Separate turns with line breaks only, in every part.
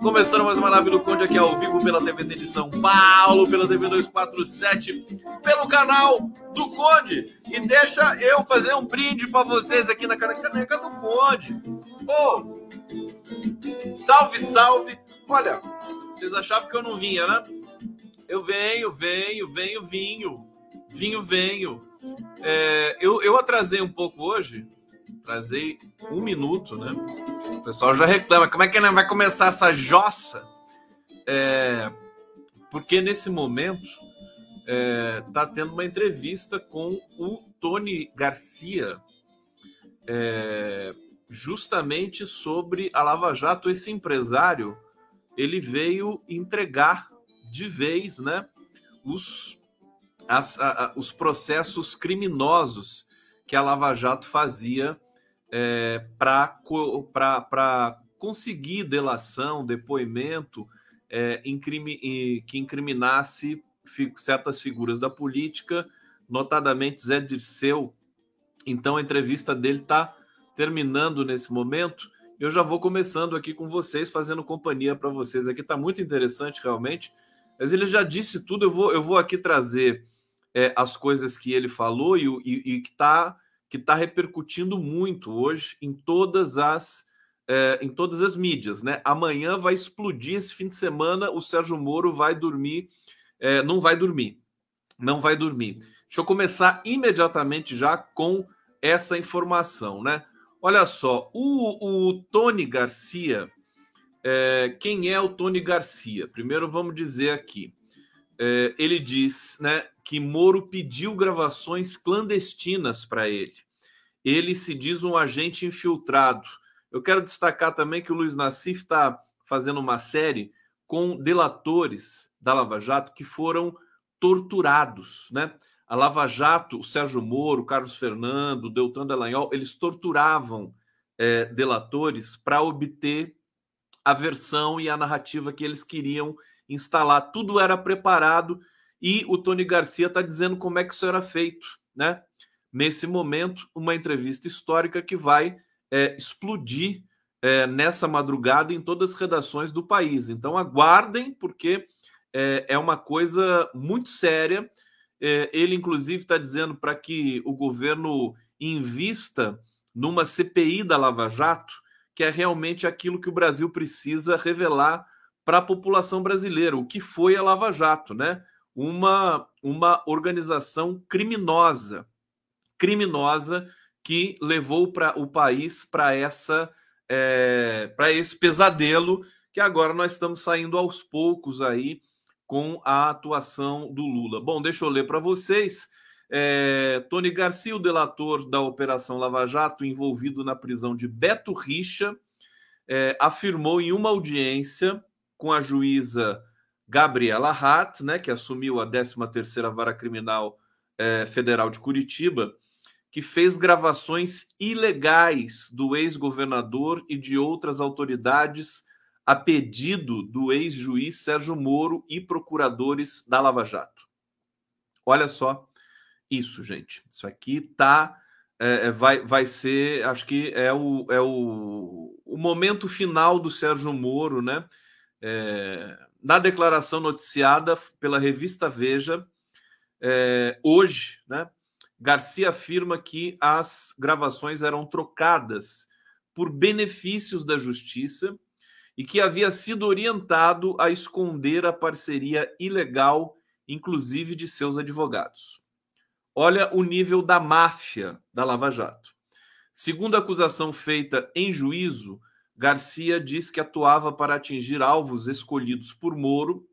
Começando mais uma live do Conde aqui ao vivo pela TVT de São Paulo, pela TV 247, pelo canal do Conde. E deixa eu fazer um brinde para vocês aqui na caneca do Conde. Pô, salve, salve. Olha, vocês achavam que eu não vinha, né? Eu venho, venho, venho, vinho. Vinho, venho. É, eu, eu atrasei um pouco hoje, atrasei um minuto, né? O pessoal já reclama, como é que vai começar essa jossa? É, porque nesse momento é, tá tendo uma entrevista com o Tony Garcia, é, justamente sobre a Lava Jato. Esse empresário ele veio entregar de vez, né? Os as, a, os processos criminosos que a Lava Jato fazia é, para conseguir delação, depoimento é, incrimi, que incriminasse certas figuras da política, notadamente Zé Dirceu. Então a entrevista dele está terminando nesse momento. Eu já vou começando aqui com vocês, fazendo companhia para vocês aqui. Está muito interessante, realmente. Mas ele já disse tudo. Eu vou, eu vou aqui trazer é, as coisas que ele falou e, e, e que está que tá repercutindo muito hoje em todas as é, em todas as mídias, né? Amanhã vai explodir esse fim de semana. O Sérgio Moro vai dormir, é, não vai dormir, não vai dormir. Deixa eu começar imediatamente já com essa informação, né? Olha só, o, o Tony Garcia, é, quem é o Tony Garcia? Primeiro vamos dizer aqui. É, ele diz, né, que Moro pediu gravações clandestinas para ele. Ele se diz um agente infiltrado. Eu quero destacar também que o Luiz Nassif está fazendo uma série com delatores da Lava Jato que foram torturados, né? A Lava Jato, o Sérgio Moro, o Carlos Fernando, o Deltan Dallagnol, eles torturavam é, delatores para obter a versão e a narrativa que eles queriam instalar. Tudo era preparado e o Tony Garcia está dizendo como é que isso era feito, né? Nesse momento, uma entrevista histórica que vai é, explodir é, nessa madrugada em todas as redações do país. Então, aguardem, porque é, é uma coisa muito séria. É, ele, inclusive, está dizendo para que o governo invista numa CPI da Lava Jato, que é realmente aquilo que o Brasil precisa revelar para a população brasileira, o que foi a Lava Jato, né? uma, uma organização criminosa, criminosa que levou para o país para essa é, para esse pesadelo que agora nós estamos saindo aos poucos aí com a atuação do Lula. Bom, deixa eu ler para vocês. É, Tony Garcia, o delator da Operação Lava Jato, envolvido na prisão de Beto Richa, é, afirmou em uma audiência com a juíza Gabriela Hart, né, que assumiu a 13ª Vara Criminal eh, Federal de Curitiba, que fez gravações ilegais do ex-governador e de outras autoridades a pedido do ex-juiz Sérgio Moro e procuradores da Lava Jato. Olha só isso, gente. Isso aqui tá é, vai, vai ser, acho que é o, é o, o momento final do Sérgio Moro, né? É, na declaração noticiada pela revista Veja, é, hoje, né, Garcia afirma que as gravações eram trocadas por benefícios da justiça e que havia sido orientado a esconder a parceria ilegal, inclusive de seus advogados. Olha o nível da máfia da Lava Jato. Segundo a acusação feita em juízo, Garcia diz que atuava para atingir alvos escolhidos por Moro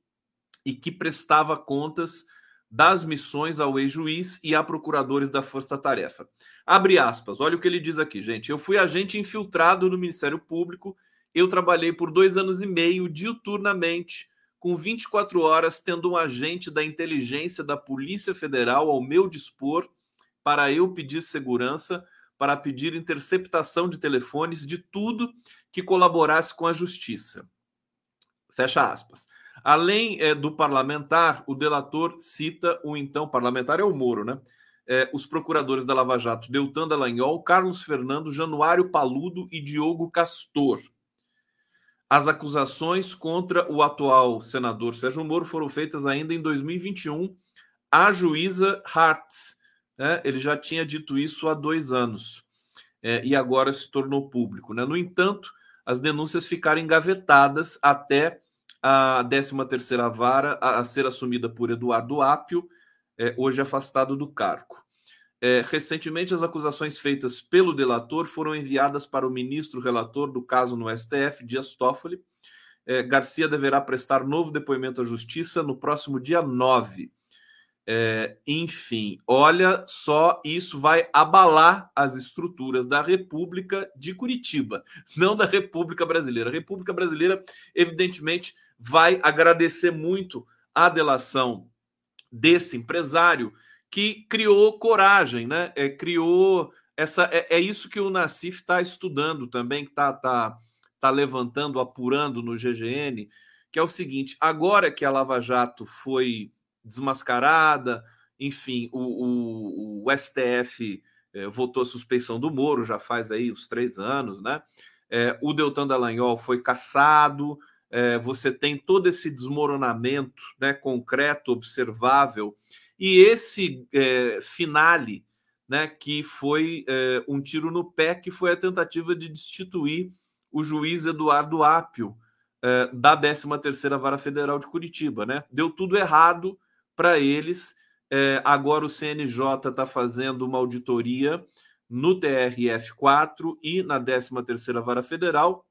e que prestava contas das missões ao ex-juiz e a procuradores da Força Tarefa. Abre aspas, olha o que ele diz aqui, gente. Eu fui agente infiltrado no Ministério Público, eu trabalhei por dois anos e meio diuturnamente, com 24 horas, tendo um agente da inteligência da Polícia Federal ao meu dispor para eu pedir segurança, para pedir interceptação de telefones, de tudo que colaborasse com a justiça. Fecha aspas. Além é, do parlamentar, o delator cita o então parlamentar é o Moro, né? é, os procuradores da Lava Jato, Deltan Dallagnol, Carlos Fernando, Januário Paludo e Diogo Castor. As acusações contra o atual senador Sérgio Moro foram feitas ainda em 2021 à juíza Hart. Né? Ele já tinha dito isso há dois anos é, e agora se tornou público. Né? No entanto, as denúncias ficaram engavetadas até a 13ª vara a, ser assumida por Eduardo Apio, é, hoje afastado do cargo. É, recentemente, as acusações feitas pelo delator foram enviadas para o ministro relator do caso no STF, Dias Toffoli. É, Garcia deverá prestar novo depoimento à Justiça no próximo dia 9. É, enfim, olha só, isso vai abalar as estruturas da República de Curitiba, não da República Brasileira. A República Brasileira, evidentemente, vai agradecer muito a delação desse empresário que criou coragem, né? É, criou essa. É, é isso que o Nassif está estudando também, que está tá, tá levantando, apurando no GGN, que é o seguinte: agora que a Lava Jato foi desmascarada, enfim, o, o, o STF é, votou a suspeição do Moro, já faz aí uns três anos, né? É, o Deltan Dallagnol foi caçado, é, você tem todo esse desmoronamento né, concreto, observável, e esse finale, né, que foi um tiro no pé, que foi a tentativa de destituir o juiz Eduardo Apio da 13ª Vara Federal de Curitiba. Né? Deu tudo errado para eles. É, agora o CNJ está fazendo uma auditoria no TRF4 e na 13ª Vara Federal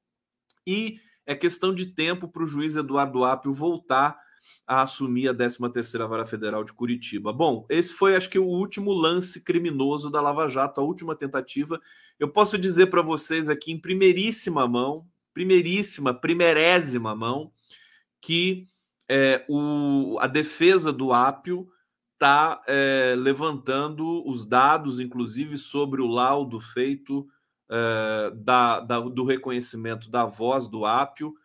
e é questão de tempo para o juiz Eduardo Apio voltar a assumir a 13ª Vara Federal de Curitiba. Bom, esse foi, acho que, o último lance criminoso da Lava Jato, a última tentativa. Eu posso dizer para vocês aqui, em primeiríssima mão, primeiríssima, primeirésima mão, que é, o, a defesa do Ápio está é, levantando os dados, inclusive, sobre o laudo feito é, da, da, do reconhecimento da voz do Ápio,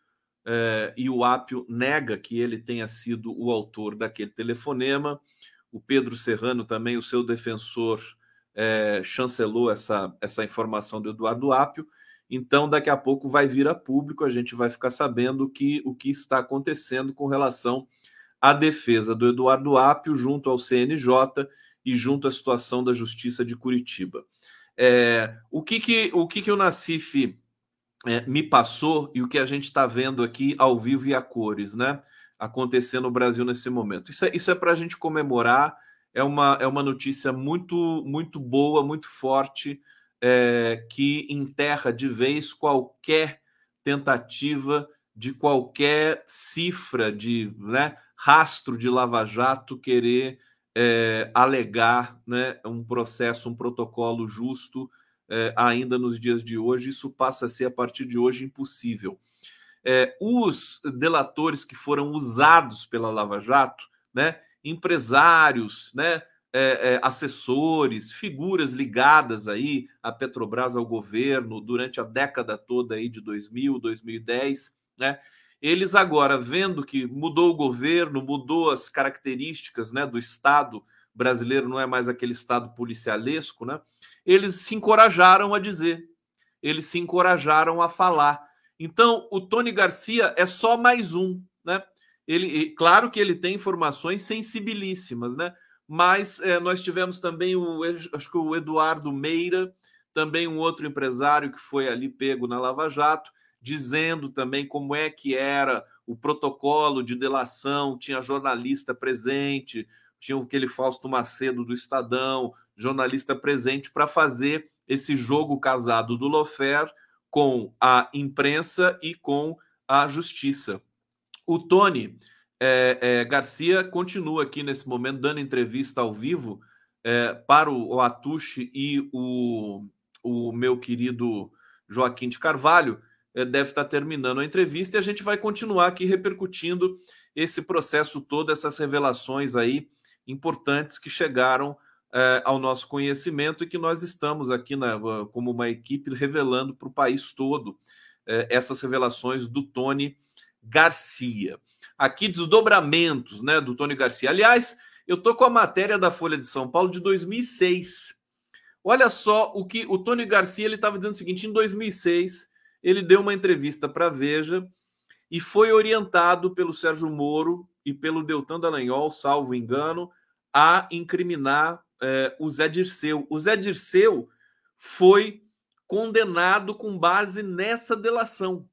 eh, e o Apio nega que ele tenha sido o autor daquele telefonema. O Pedro Serrano, também, o seu defensor, eh, chancelou essa, essa informação do Eduardo Apio. Então, daqui a pouco vai vir a público, a gente vai ficar sabendo que, o que está acontecendo com relação à defesa do Eduardo Apio junto ao CNJ e junto à situação da Justiça de Curitiba. É, o que, que, o, que, que o Nacife é, me passou e o que a gente está vendo aqui ao vivo e a cores, né? Acontecendo no Brasil nesse momento. Isso é, isso é para a gente comemorar. É uma, é uma notícia muito, muito boa, muito forte, é, que enterra de vez qualquer tentativa de qualquer cifra de né, rastro de lava-jato querer é, alegar né, um processo, um protocolo justo é, ainda nos dias de hoje, isso passa a ser a partir de hoje impossível. É, os delatores que foram usados pela Lava Jato, né, empresários, né, é, é, assessores, figuras ligadas aí à Petrobras, ao governo, durante a década toda aí de 2000, 2010, né, eles agora vendo que mudou o governo, mudou as características né, do Estado brasileiro, não é mais aquele Estado policialesco, né? eles se encorajaram a dizer, eles se encorajaram a falar. Então, o Tony Garcia é só mais um, né? Ele, claro que ele tem informações sensibilíssimas, né? Mas é, nós tivemos também o, acho que o Eduardo Meira, também um outro empresário que foi ali pego na Lava Jato, dizendo também como é que era o protocolo de delação, tinha jornalista presente, tinha aquele Fausto Macedo do Estadão, jornalista presente para fazer esse jogo casado do Lofer com a imprensa e com a justiça. O Tony é, é, Garcia continua aqui nesse momento dando entrevista ao vivo é, para o, o Atushi e o, o meu querido Joaquim de Carvalho. É, deve estar terminando a entrevista e a gente vai continuar aqui repercutindo esse processo todo, essas revelações aí importantes que chegaram é, ao nosso conhecimento e que nós estamos aqui na, como uma equipe revelando para o país todo é, essas revelações do Tony Garcia. Aqui, desdobramentos né, do Tony Garcia. Aliás, Eu tô com a matéria da Folha de São Paulo de 2006. Olha só o que o Tony Garcia ele estava dizendo o seguinte: em 2006 ele deu uma entrevista para Veja e foi orientado pelo Sérgio Moro e pelo Deltan Dallagnol, salvo engano, a incriminar é, o Zé Dirceu. O Zé Dirceu foi condenado com base nessa delação.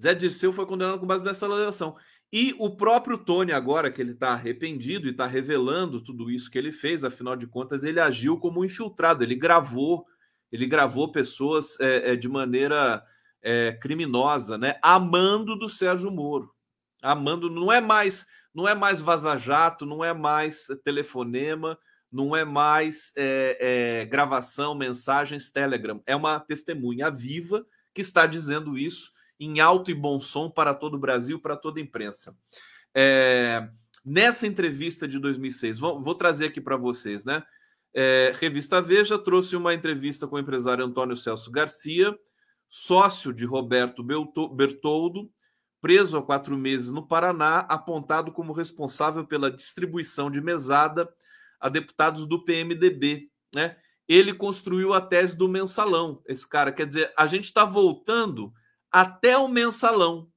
Zé Dirceu foi condenado com base nessa delação. E o próprio Tony, agora que ele está arrependido e está revelando tudo isso que ele fez, afinal de contas, ele agiu como um infiltrado, ele gravou, ele gravou pessoas é, é, de maneira é, criminosa, né? Amando do Sérgio Moro. Amando, não é mais, não é mais vaza-jato, não é mais telefonema, não é mais é, é, gravação, mensagens, Telegram. É uma testemunha viva que está dizendo isso em alto e bom som para todo o Brasil, para toda a imprensa. É, nessa entrevista de 2006, vou, vou trazer aqui para vocês, né? É, Revista Veja trouxe uma entrevista com o empresário Antônio Celso Garcia, sócio de Roberto Bertoldo, preso há quatro meses no Paraná, apontado como responsável pela distribuição de mesada a deputados do PMDB, né? Ele construiu a tese do mensalão. Esse cara, quer dizer, a gente está voltando até o mensalão.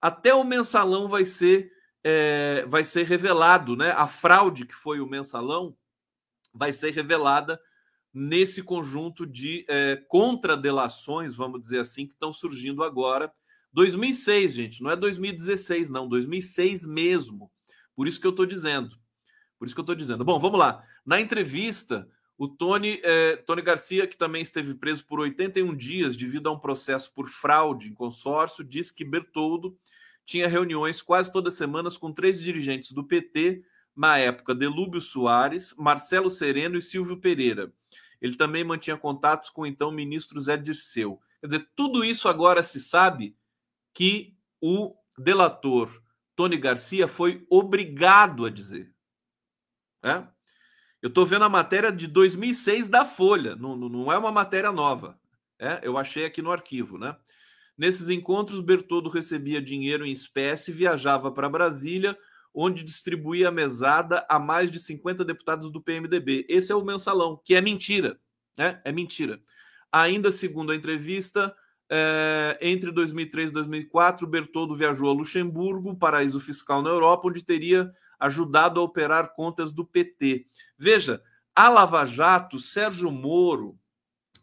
Até o mensalão vai ser é, vai ser revelado, né? A fraude que foi o mensalão vai ser revelada nesse conjunto de é, contradelações, vamos dizer assim, que estão surgindo agora. 2006, gente, não é 2016, não, 2006 mesmo. Por isso que eu estou dizendo. Por isso que eu estou dizendo. Bom, vamos lá. Na entrevista, o Tony, é, Tony Garcia, que também esteve preso por 81 dias devido a um processo por fraude em consórcio, disse que Bertoldo tinha reuniões quase todas as semanas com três dirigentes do PT, na época Delúbio Soares, Marcelo Sereno e Silvio Pereira. Ele também mantinha contatos com o então ministro Zé Dirceu. Quer dizer, tudo isso agora se sabe que o delator Tony Garcia foi obrigado a dizer. É? Eu estou vendo a matéria de 2006 da Folha, não, não é uma matéria nova. É? Eu achei aqui no arquivo, né? Nesses encontros, Bertoldo recebia dinheiro em espécie viajava para Brasília, onde distribuía mesada a mais de 50 deputados do PMDB. Esse é o mensalão, que é mentira. Né? É mentira. Ainda segundo a entrevista, é, entre 2003 e 2004, Bertoldo viajou a Luxemburgo, paraíso fiscal na Europa, onde teria ajudado a operar contas do PT. Veja, a Lava Jato, Sérgio Moro,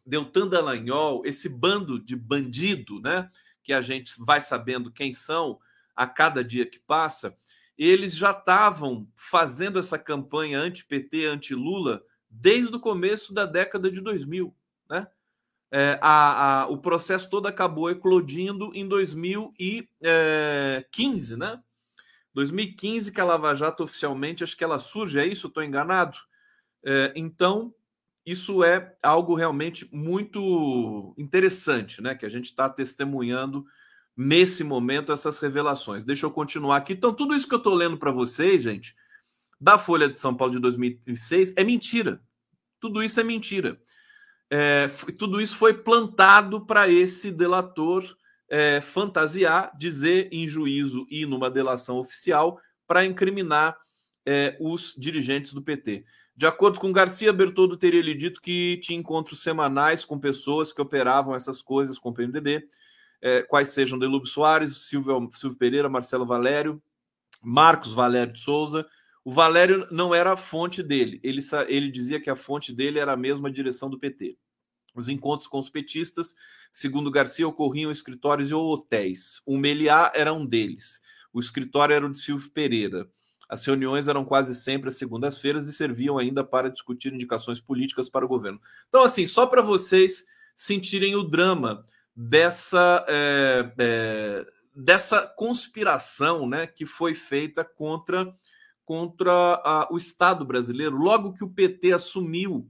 Deltan Dallagnol, esse bando de bandido, né, que a gente vai sabendo quem são a cada dia que passa, eles já estavam fazendo essa campanha anti-PT, anti-Lula, desde o começo da década de 2000, né? É, a, a, o processo todo acabou eclodindo em 2015, é, né? 2015 que a Lava Jato oficialmente, acho que ela surge, é isso? Estou enganado? É, então, isso é algo realmente muito interessante, né? Que a gente está testemunhando nesse momento essas revelações. Deixa eu continuar aqui. Então, tudo isso que eu estou lendo para vocês, gente, da Folha de São Paulo de 2006, é mentira. Tudo isso é mentira. É, tudo isso foi plantado para esse delator é, fantasiar, dizer em juízo e numa delação oficial para incriminar é, os dirigentes do PT. De acordo com Garcia, Bertoldo teria lhe dito que tinha encontros semanais com pessoas que operavam essas coisas com o PMDB, é, quais sejam Delúbio Soares, Silvio, Silvio Pereira, Marcelo Valério, Marcos Valério de Souza. O Valério não era a fonte dele, ele, ele dizia que a fonte dele era a mesma direção do PT. Os encontros com os petistas, segundo Garcia, ocorriam em escritórios e hotéis. O Meliá era um deles. O escritório era o de Silvio Pereira. As reuniões eram quase sempre às segundas-feiras e serviam ainda para discutir indicações políticas para o governo. Então, assim, só para vocês sentirem o drama dessa, é, é, dessa conspiração né, que foi feita contra, contra a, o Estado brasileiro. Logo que o PT assumiu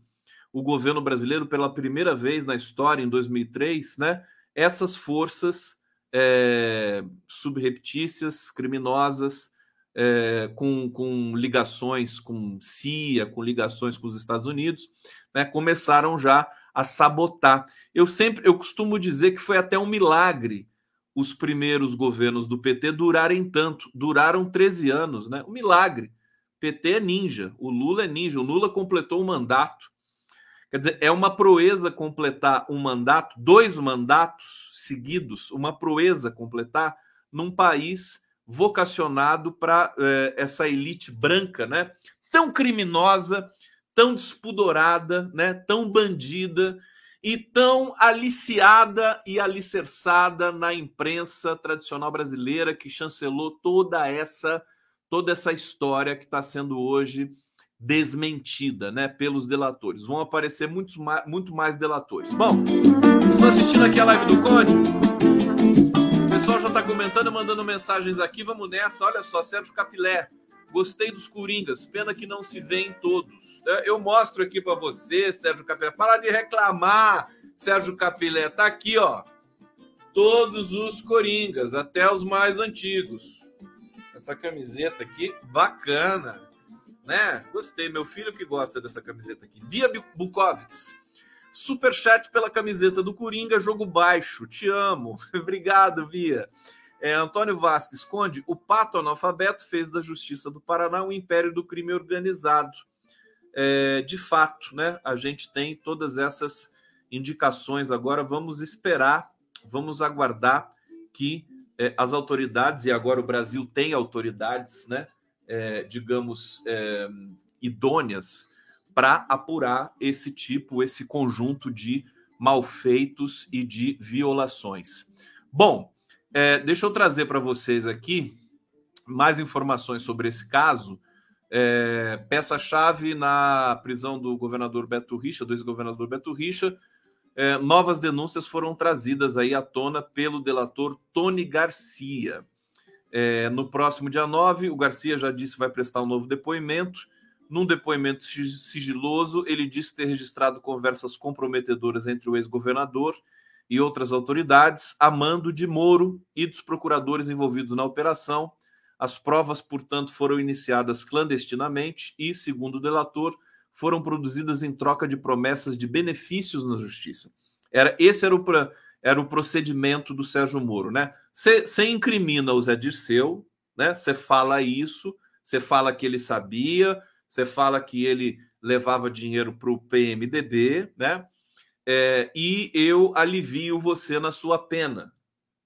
o governo brasileiro pela primeira vez na história, em 2003, né, essas forças é, subreptícias, criminosas, é, com, com ligações com CIA, com ligações com os Estados Unidos, né, começaram já a sabotar. Eu sempre, eu costumo dizer que foi até um milagre os primeiros governos do PT durarem tanto, duraram 13 anos, né? Um milagre PT é ninja, o Lula é ninja, o Lula completou o mandato. Quer dizer, é uma proeza completar um mandato, dois mandatos seguidos, uma proeza completar num país vocacionado para é, essa elite branca, né? Tão criminosa, tão despudorada, né? Tão bandida e tão aliciada e alicerçada na imprensa tradicional brasileira que chancelou toda essa toda essa história que está sendo hoje desmentida, né, pelos delatores. Vão aparecer muitos muito mais delatores. Bom, estou assistindo aqui a live do Conde. O pessoal já está comentando, mandando mensagens aqui. Vamos nessa. Olha só, Sérgio Capilé. Gostei dos Coringas, pena que não se vê em todos. É, eu mostro aqui para você, Sérgio Capilé. Para de reclamar, Sérgio Capilé. Tá aqui, ó. Todos os Coringas, até os mais antigos. Essa camiseta aqui, bacana. Né? Gostei. Meu filho que gosta dessa camiseta aqui. Bia Bukovitz. Superchat pela camiseta do Coringa, jogo baixo. Te amo. Obrigado, Bia. É, Antônio Vasques Conde, o pato analfabeto fez da Justiça do Paraná um império do crime organizado. É, de fato, né? A gente tem todas essas indicações agora. Vamos esperar, vamos aguardar que é, as autoridades, e agora o Brasil tem autoridades, né? É, digamos, é, idôneas para apurar esse tipo, esse conjunto de malfeitos e de violações. Bom, é, deixa eu trazer para vocês aqui mais informações sobre esse caso. É, Peça-chave na prisão do governador Beto Richa, do ex-governador Beto Richa. É, novas denúncias foram trazidas aí à tona pelo delator Tony Garcia. É, no próximo dia 9, o Garcia já disse vai prestar um novo depoimento. Num depoimento sigiloso, ele disse ter registrado conversas comprometedoras entre o ex-governador e outras autoridades, a mando de Moro e dos procuradores envolvidos na operação. As provas, portanto, foram iniciadas clandestinamente e, segundo o delator, foram produzidas em troca de promessas de benefícios na justiça. Era esse era o, era o procedimento do Sérgio Moro, né? Você incrimina o Zé Dirceu, né? Você fala isso, você fala que ele sabia, você fala que ele levava dinheiro para o PMDB, né? é, e eu alivio você na sua pena,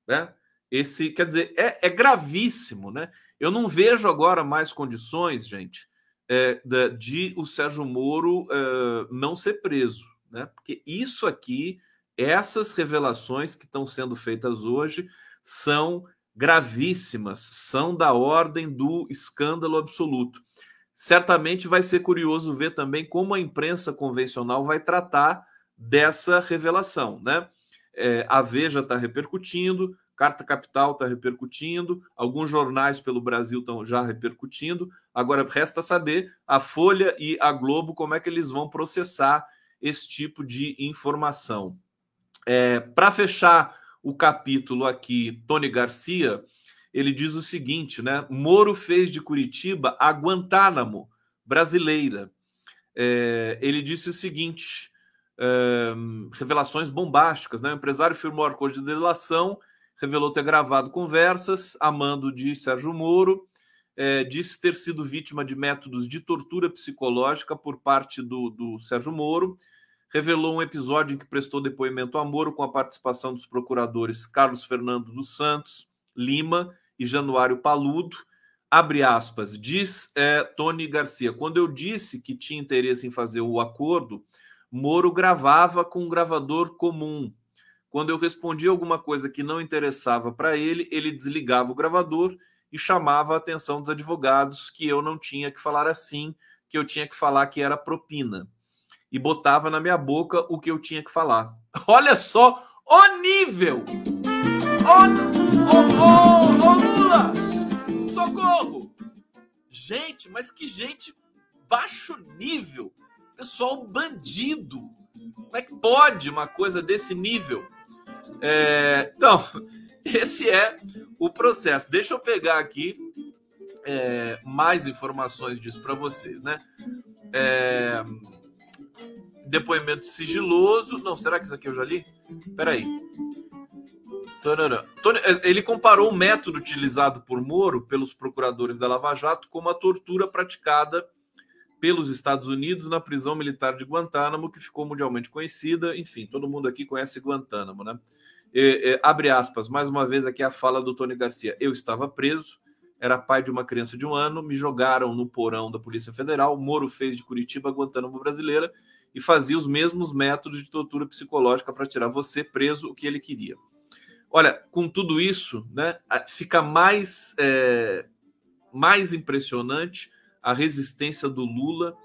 né? Esse, quer dizer, é, é gravíssimo, né? Eu não vejo agora mais condições, gente, é, de, o Sérgio Moro é, não ser preso, né? Porque isso aqui, essas revelações que estão sendo feitas hoje, são gravíssimas, são da ordem do escândalo absoluto. Certamente vai ser curioso ver também como a imprensa convencional vai tratar dessa revelação, né? É, a Veja está repercutindo, Carta Capital está repercutindo, alguns jornais pelo Brasil estão já repercutindo. Agora resta saber a Folha e a Globo como é que eles vão processar esse tipo de informação. É, Para fechar o capítulo aqui, Tony Garcia, ele diz o seguinte, né? Moro fez de Curitiba a Guantánamo brasileira. É, ele disse o seguinte: revelações bombásticas. Né? O empresário firmou acordo de delação, revelou ter gravado conversas, amando de Sérgio Moro, é, disse ter sido vítima de métodos de tortura psicológica por parte do, do Sérgio Moro, revelou um episódio em que prestou depoimento a Moro com a participação dos procuradores Carlos Fernando dos Santos, Lima e Januário Paludo. Abre aspas, diz é, Tony Garcia, quando eu disse que tinha interesse em fazer o acordo, Moro gravava com um gravador comum. Quando eu respondia alguma coisa que não interessava para ele, ele desligava o gravador e chamava a atenção dos advogados que eu não tinha que falar assim, que eu tinha que falar que era propina. E botava na minha boca o que eu tinha que falar. Olha só o nível! Ô, ô, ô, Lula! Socorro! Gente, mas que gente baixo nível! Pessoal bandido. Como é que pode uma coisa desse nível? É, então, esse é o processo. Deixa eu pegar aqui é, mais informações disso para vocês, né? É, depoimento sigiloso. Não, será que isso aqui eu já li? Peraí. Ele comparou o método utilizado por Moro pelos procuradores da Lava Jato como a tortura praticada pelos Estados Unidos na prisão militar de Guantánamo, que ficou mundialmente conhecida. Enfim, todo mundo aqui conhece Guantánamo, né? Abre aspas, mais uma vez aqui a fala do Tony Garcia. Eu estava preso, era pai de uma criança de um ano, me jogaram no porão da Polícia Federal. Moro fez de Curitiba Guantánamo brasileira e fazia os mesmos métodos de tortura psicológica para tirar você preso o que ele queria. Olha, com tudo isso, né, fica mais, é, mais impressionante a resistência do Lula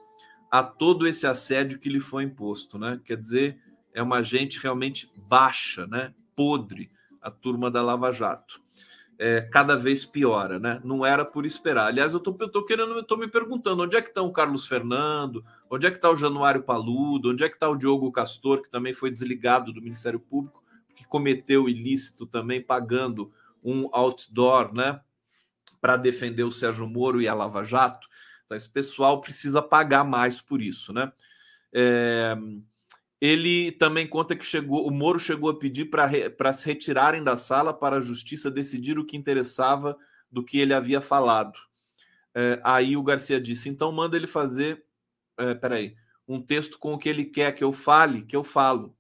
a todo esse assédio que lhe foi imposto, né? Quer dizer, é uma gente realmente baixa, né? Podre, a turma da Lava Jato. É, cada vez piora, né? Não era por esperar. Aliás, eu tô, eu tô querendo, eu tô me perguntando onde é que está o Carlos Fernando, onde é que está o Januário Paludo, onde é que está o Diogo Castor, que também foi desligado do Ministério Público que cometeu ilícito também pagando um outdoor, né, para defender o Sérgio Moro e a Lava Jato. Então, esse pessoal precisa pagar mais por isso, né? É, ele também conta que chegou, o Moro chegou a pedir para se retirarem da sala para a justiça decidir o que interessava do que ele havia falado. É, aí o Garcia disse: então manda ele fazer, é, peraí, um texto com o que ele quer que eu fale, que eu falo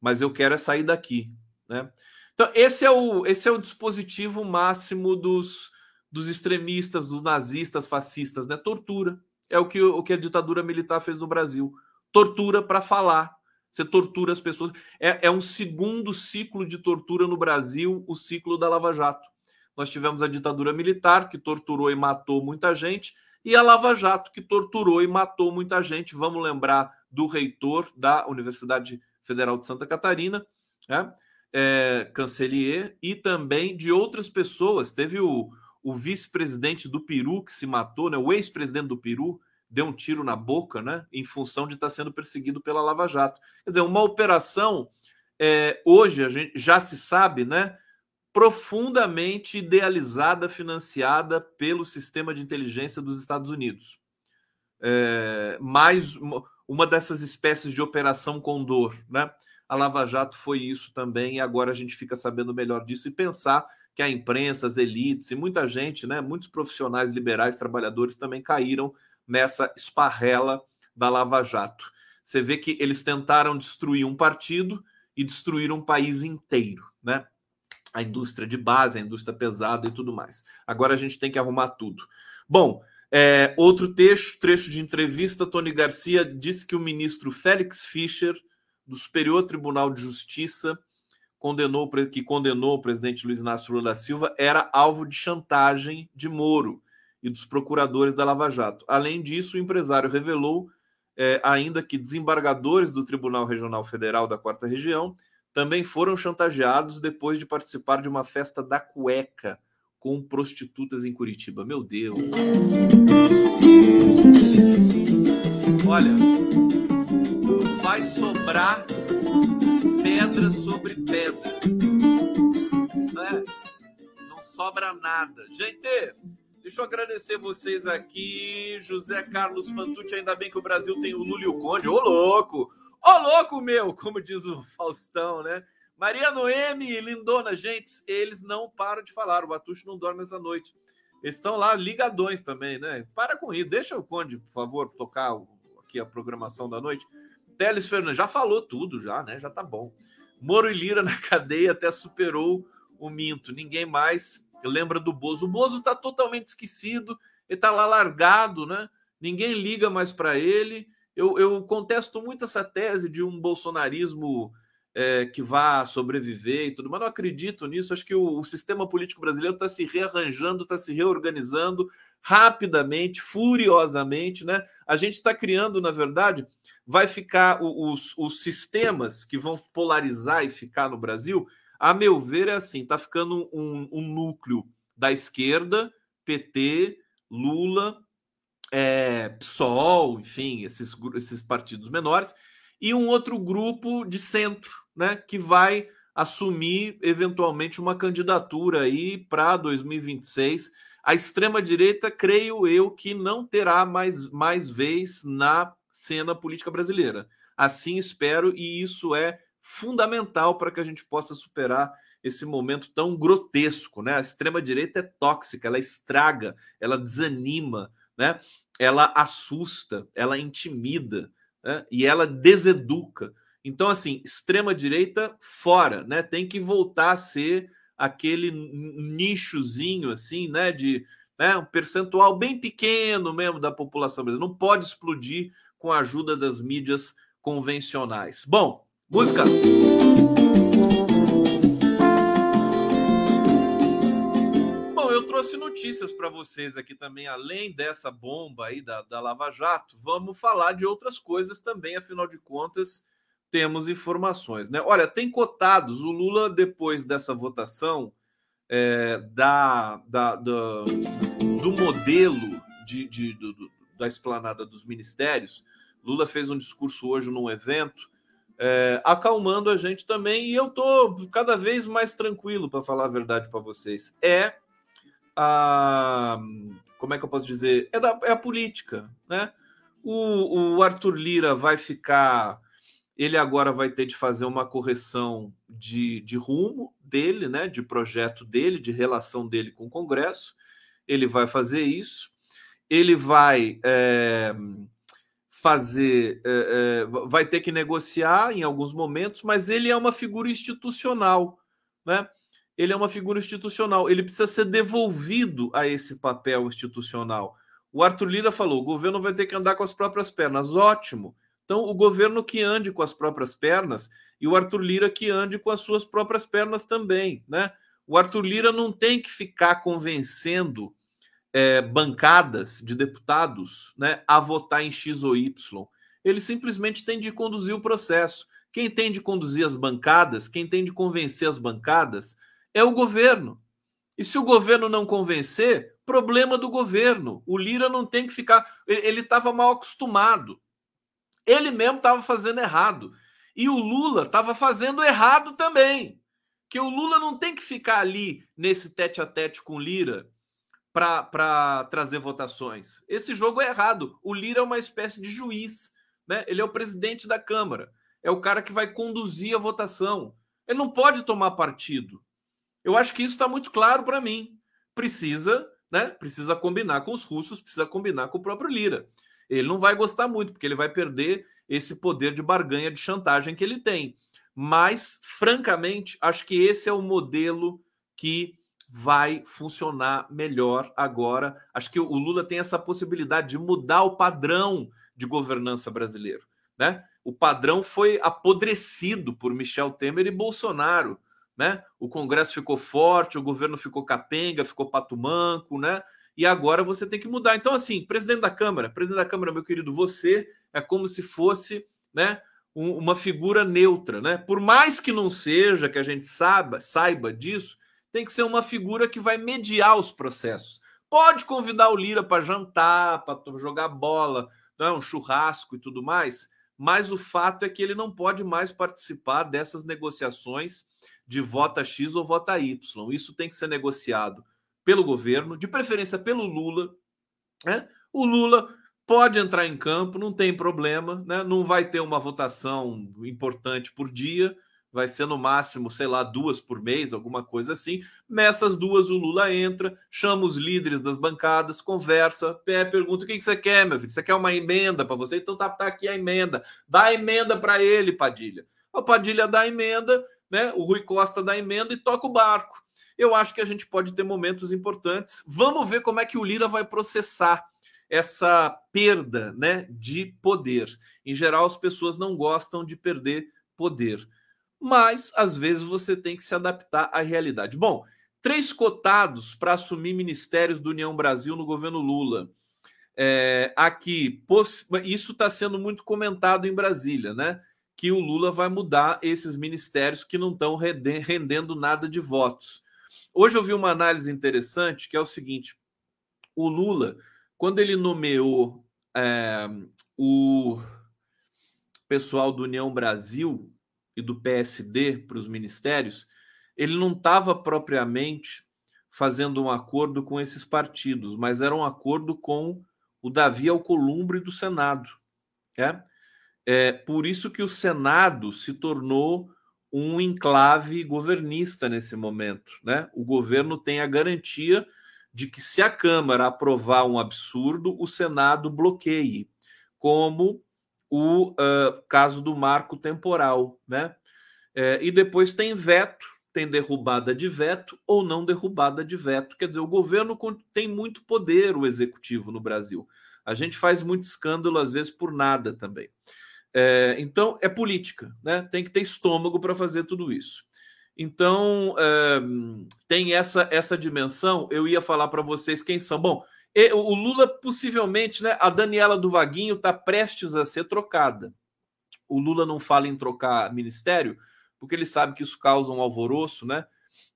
mas eu quero é sair daqui, né? Então esse é o esse é o dispositivo máximo dos, dos extremistas, dos nazistas, fascistas, né? Tortura é o que o que a ditadura militar fez no Brasil, tortura para falar. Você tortura as pessoas. É, é um segundo ciclo de tortura no Brasil, o ciclo da Lava Jato. Nós tivemos a ditadura militar, que torturou e matou muita gente, e a Lava Jato, que torturou e matou muita gente. Vamos lembrar do reitor da Universidade Federal de Santa Catarina, né? é, Cancelier, e também de outras pessoas. Teve o, o vice-presidente do Peru que se matou, né? o ex-presidente do Peru deu um tiro na boca, né? em função de estar sendo perseguido pela Lava Jato. Quer dizer, uma operação, é, hoje a gente já se sabe, né? profundamente idealizada, financiada pelo sistema de inteligência dos Estados Unidos. É, mais uma dessas espécies de operação Condor, né? A Lava Jato foi isso também, e agora a gente fica sabendo melhor disso e pensar que a imprensa, as elites e muita gente, né, muitos profissionais liberais, trabalhadores também caíram nessa esparrela da Lava Jato. Você vê que eles tentaram destruir um partido e destruir um país inteiro, né? A indústria de base, a indústria pesada e tudo mais. Agora a gente tem que arrumar tudo. Bom, é, outro trecho, trecho de entrevista, Tony Garcia disse que o ministro Félix Fischer, do Superior Tribunal de Justiça, condenou, que condenou o presidente Luiz Inácio Lula da Silva, era alvo de chantagem de Moro e dos procuradores da Lava Jato. Além disso, o empresário revelou é, ainda que desembargadores do Tribunal Regional Federal da Quarta Região também foram chantageados depois de participar de uma festa da cueca com prostitutas em Curitiba. Meu Deus. Olha, vai sobrar pedra sobre pedra. É, não sobra nada. Gente, deixa eu agradecer vocês aqui. José Carlos Fantucci, ainda bem que o Brasil tem o Lúlio Conde. Ô, louco! Ô, louco meu! Como diz o Faustão, né? Maria Noemi, lindona, gente, eles não param de falar. O Batucho não dorme essa noite. Eles estão lá ligadões também, né? Para com isso. Deixa o Conde, por favor, tocar aqui a programação da noite. Teles Fernandes já falou tudo, já, né? Já tá bom. Moro e Lira na cadeia até superou o Minto. Ninguém mais lembra do Bozo. O Bozo tá totalmente esquecido. Ele tá lá largado, né? Ninguém liga mais para ele. Eu, eu contesto muito essa tese de um bolsonarismo é, que vá sobreviver e tudo, mas não acredito nisso. Acho que o, o sistema político brasileiro está se rearranjando, está se reorganizando rapidamente, furiosamente, né? A gente está criando, na verdade, vai ficar os, os sistemas que vão polarizar e ficar no Brasil, a meu ver, é assim: está ficando um, um núcleo da esquerda, PT, Lula, é, PSOL, enfim, esses, esses partidos menores, e um outro grupo de centro, né, que vai assumir eventualmente uma candidatura aí para 2026. A extrema direita, creio eu, que não terá mais mais vez na cena política brasileira. Assim espero e isso é fundamental para que a gente possa superar esse momento tão grotesco, né? A extrema direita é tóxica, ela estraga, ela desanima, né? Ela assusta, ela intimida, né? E ela deseduca. Então, assim, extrema direita fora, né? Tem que voltar a ser aquele nichozinho, assim, né? De né? um percentual bem pequeno mesmo da população brasileira. Não pode explodir com a ajuda das mídias convencionais. Bom, música. Bom, eu trouxe notícias para vocês aqui também, além dessa bomba aí da, da Lava Jato. Vamos falar de outras coisas também, afinal de contas, temos informações, né? Olha, tem cotados. O Lula, depois dessa votação, é, da, da, da, do modelo de, de, do, da esplanada dos ministérios. Lula fez um discurso hoje num evento, é, acalmando a gente também, e eu estou cada vez mais tranquilo, para falar a verdade para vocês. É a. Como é que eu posso dizer? É, da, é a política, né? O, o Arthur Lira vai ficar ele agora vai ter de fazer uma correção de, de rumo dele, né, de projeto dele, de relação dele com o Congresso. Ele vai fazer isso. Ele vai é, fazer, é, é, vai ter que negociar em alguns momentos, mas ele é uma figura institucional, né? Ele é uma figura institucional. Ele precisa ser devolvido a esse papel institucional. O Arthur Lira falou: o governo vai ter que andar com as próprias pernas. Ótimo então, o governo que ande com as próprias pernas e o Arthur Lira que ande com as suas próprias pernas também, né? O Arthur Lira não tem que ficar convencendo é, bancadas de deputados né, a votar em X ou Y. Ele simplesmente tem de conduzir o processo. Quem tem de conduzir as bancadas, quem tem de convencer as bancadas, é o governo. E se o governo não convencer, problema do governo. O Lira não tem que ficar. Ele estava mal acostumado. Ele mesmo estava fazendo errado. E o Lula estava fazendo errado também. Que o Lula não tem que ficar ali nesse tete a tete com Lira para trazer votações. Esse jogo é errado. O Lira é uma espécie de juiz. Né? Ele é o presidente da Câmara. É o cara que vai conduzir a votação. Ele não pode tomar partido. Eu acho que isso está muito claro para mim. Precisa, né? Precisa combinar com os russos, precisa combinar com o próprio Lira. Ele não vai gostar muito, porque ele vai perder esse poder de barganha, de chantagem que ele tem. Mas, francamente, acho que esse é o modelo que vai funcionar melhor agora. Acho que o Lula tem essa possibilidade de mudar o padrão de governança brasileiro. Né? O padrão foi apodrecido por Michel Temer e Bolsonaro. Né? O Congresso ficou forte, o governo ficou capenga, ficou pato manco, né? e agora você tem que mudar. Então, assim, presidente da Câmara, presidente da Câmara, meu querido, você é como se fosse né, um, uma figura neutra, né? Por mais que não seja, que a gente saiba, saiba disso, tem que ser uma figura que vai mediar os processos. Pode convidar o Lira para jantar, para jogar bola, né, um churrasco e tudo mais, mas o fato é que ele não pode mais participar dessas negociações de vota X ou vota Y. Isso tem que ser negociado pelo governo, de preferência pelo Lula. Né? O Lula pode entrar em campo, não tem problema, né? não vai ter uma votação importante por dia, vai ser no máximo, sei lá, duas por mês, alguma coisa assim. Nessas duas, o Lula entra, chama os líderes das bancadas, conversa, pergunta: o que você quer, meu filho? Você quer uma emenda para você? Então tá, tá aqui a emenda. Dá a emenda para ele, Padilha. O Padilha dá a emenda, né? O Rui Costa dá a emenda e toca o barco eu acho que a gente pode ter momentos importantes. Vamos ver como é que o Lira vai processar essa perda né, de poder. Em geral, as pessoas não gostam de perder poder, mas às vezes você tem que se adaptar à realidade. Bom, três cotados para assumir ministérios do União Brasil no governo Lula. É, aqui, isso está sendo muito comentado em Brasília, né? Que o Lula vai mudar esses ministérios que não estão rendendo nada de votos. Hoje eu vi uma análise interessante que é o seguinte: o Lula, quando ele nomeou é, o pessoal do União Brasil e do PSD para os ministérios, ele não estava propriamente fazendo um acordo com esses partidos, mas era um acordo com o Davi Alcolumbre do Senado. É? é por isso que o Senado se tornou um enclave governista nesse momento. Né? O governo tem a garantia de que, se a Câmara aprovar um absurdo, o Senado bloqueie, como o uh, caso do marco temporal. Né? É, e depois tem veto, tem derrubada de veto ou não derrubada de veto. Quer dizer, o governo tem muito poder, o executivo no Brasil. A gente faz muito escândalo, às vezes, por nada também. É, então, é política, né? Tem que ter estômago para fazer tudo isso. Então, é, tem essa, essa dimensão. Eu ia falar para vocês quem são. Bom, o Lula, possivelmente, né? A Daniela do Vaguinho está prestes a ser trocada. O Lula não fala em trocar ministério, porque ele sabe que isso causa um alvoroço, né?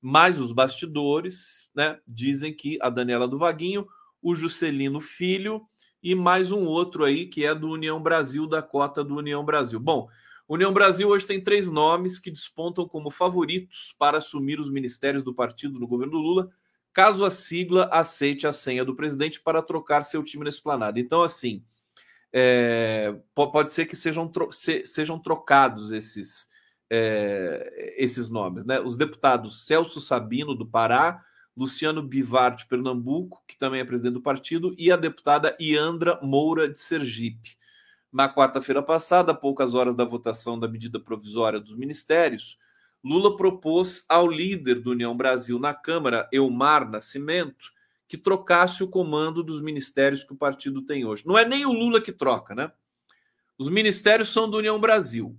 Mas os bastidores, né? Dizem que a Daniela do Vaguinho, o Juscelino Filho e mais um outro aí que é do União Brasil, da cota do União Brasil. Bom, União Brasil hoje tem três nomes que despontam como favoritos para assumir os ministérios do partido no governo do Lula, caso a sigla aceite a senha do presidente para trocar seu time na esplanada. Então, assim, é, pode ser que sejam, tro se, sejam trocados esses, é, esses nomes. Né? Os deputados Celso Sabino, do Pará, Luciano Bivar, de Pernambuco, que também é presidente do partido, e a deputada Iandra Moura, de Sergipe. Na quarta-feira passada, poucas horas da votação da medida provisória dos ministérios, Lula propôs ao líder do União Brasil na Câmara, Elmar Nascimento, que trocasse o comando dos ministérios que o partido tem hoje. Não é nem o Lula que troca, né? Os ministérios são do União Brasil.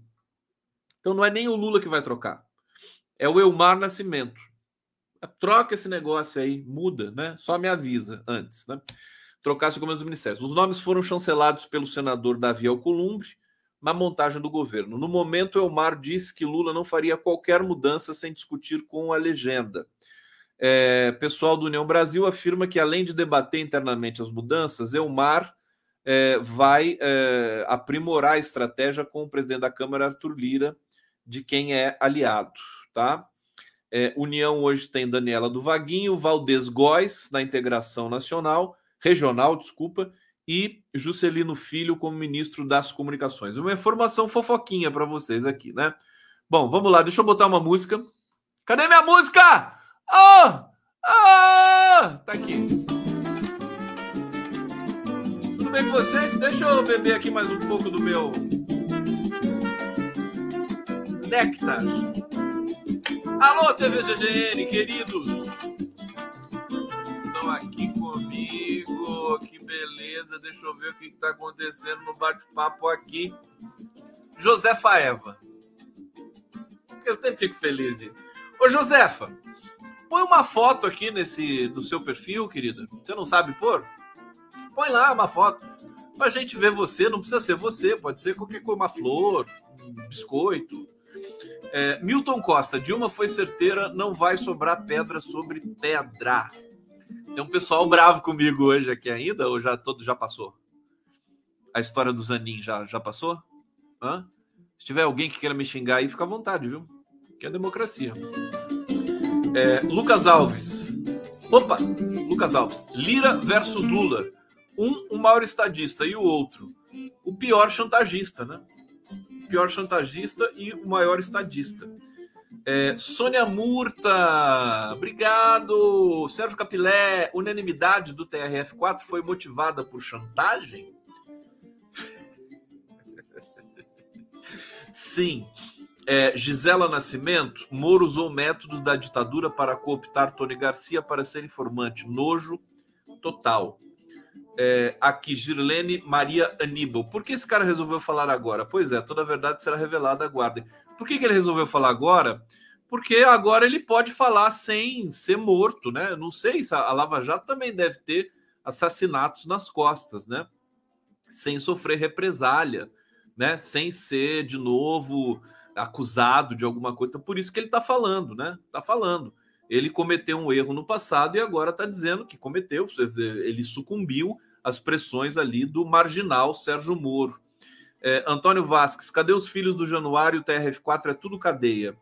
Então não é nem o Lula que vai trocar. É o Elmar Nascimento troca esse negócio aí, muda, né? Só me avisa antes, né? Trocasse o comando dos ministérios. Os nomes foram chancelados pelo senador Davi Alcolumbre na montagem do governo. No momento, Elmar disse que Lula não faria qualquer mudança sem discutir com a legenda. É, pessoal do União Brasil afirma que, além de debater internamente as mudanças, Elmar é, vai é, aprimorar a estratégia com o presidente da Câmara, Arthur Lira, de quem é aliado, tá? É, União hoje tem Daniela do Vaguinho, Valdez Góes na integração nacional, regional, desculpa, e Juscelino Filho como ministro das comunicações. Uma informação fofoquinha para vocês aqui, né? Bom, vamos lá, deixa eu botar uma música. Cadê minha música? Oh! Ah! Tá aqui. Tudo bem com vocês? Deixa eu beber aqui mais um pouco do meu néctar. Alô, TV GGN, queridos! Estão aqui comigo, beleza. Deixa eu ver o que está acontecendo no bate-papo aqui. Josefa Eva. Eu sempre fico feliz de. Ô, Josefa, põe uma foto aqui nesse do seu perfil, querida. Você não sabe pôr? Põe lá uma foto. Pra gente ver você, não precisa ser você, pode ser qualquer coisa, uma flor, um biscoito é, Milton Costa, Dilma foi certeira, não vai sobrar pedra sobre pedra. Tem um pessoal bravo comigo hoje aqui ainda, ou já todo já passou? A história do Zanin já, já passou? Hã? Se tiver alguém que queira me xingar aí, fica à vontade, viu? Que é democracia. É, Lucas Alves. Opa! Lucas Alves. Lira versus Lula. Um, o maior estadista e o outro, o pior chantagista, né? pior chantagista e o maior estadista. É, Sônia Murta, obrigado. Sérgio Capilé, unanimidade do TRF4 foi motivada por chantagem? Sim. É, Gisela Nascimento, Moro usou métodos da ditadura para cooptar Tony Garcia para ser informante. Nojo total é, aqui, Girlene Maria Aníbal. Por que esse cara resolveu falar agora? Pois é, toda a verdade será revelada, aguardem. Por que, que ele resolveu falar agora? Porque agora ele pode falar sem ser morto, né? Não sei se a Lava Jato também deve ter assassinatos nas costas, né? Sem sofrer represália, né? Sem ser de novo acusado de alguma coisa. Por isso que ele está falando, né? Está falando ele cometeu um erro no passado e agora está dizendo que cometeu, ele sucumbiu às pressões ali do marginal Sérgio Moro. É, Antônio Vasques, cadê os filhos do Januário? O TRF4 é tudo cadeia.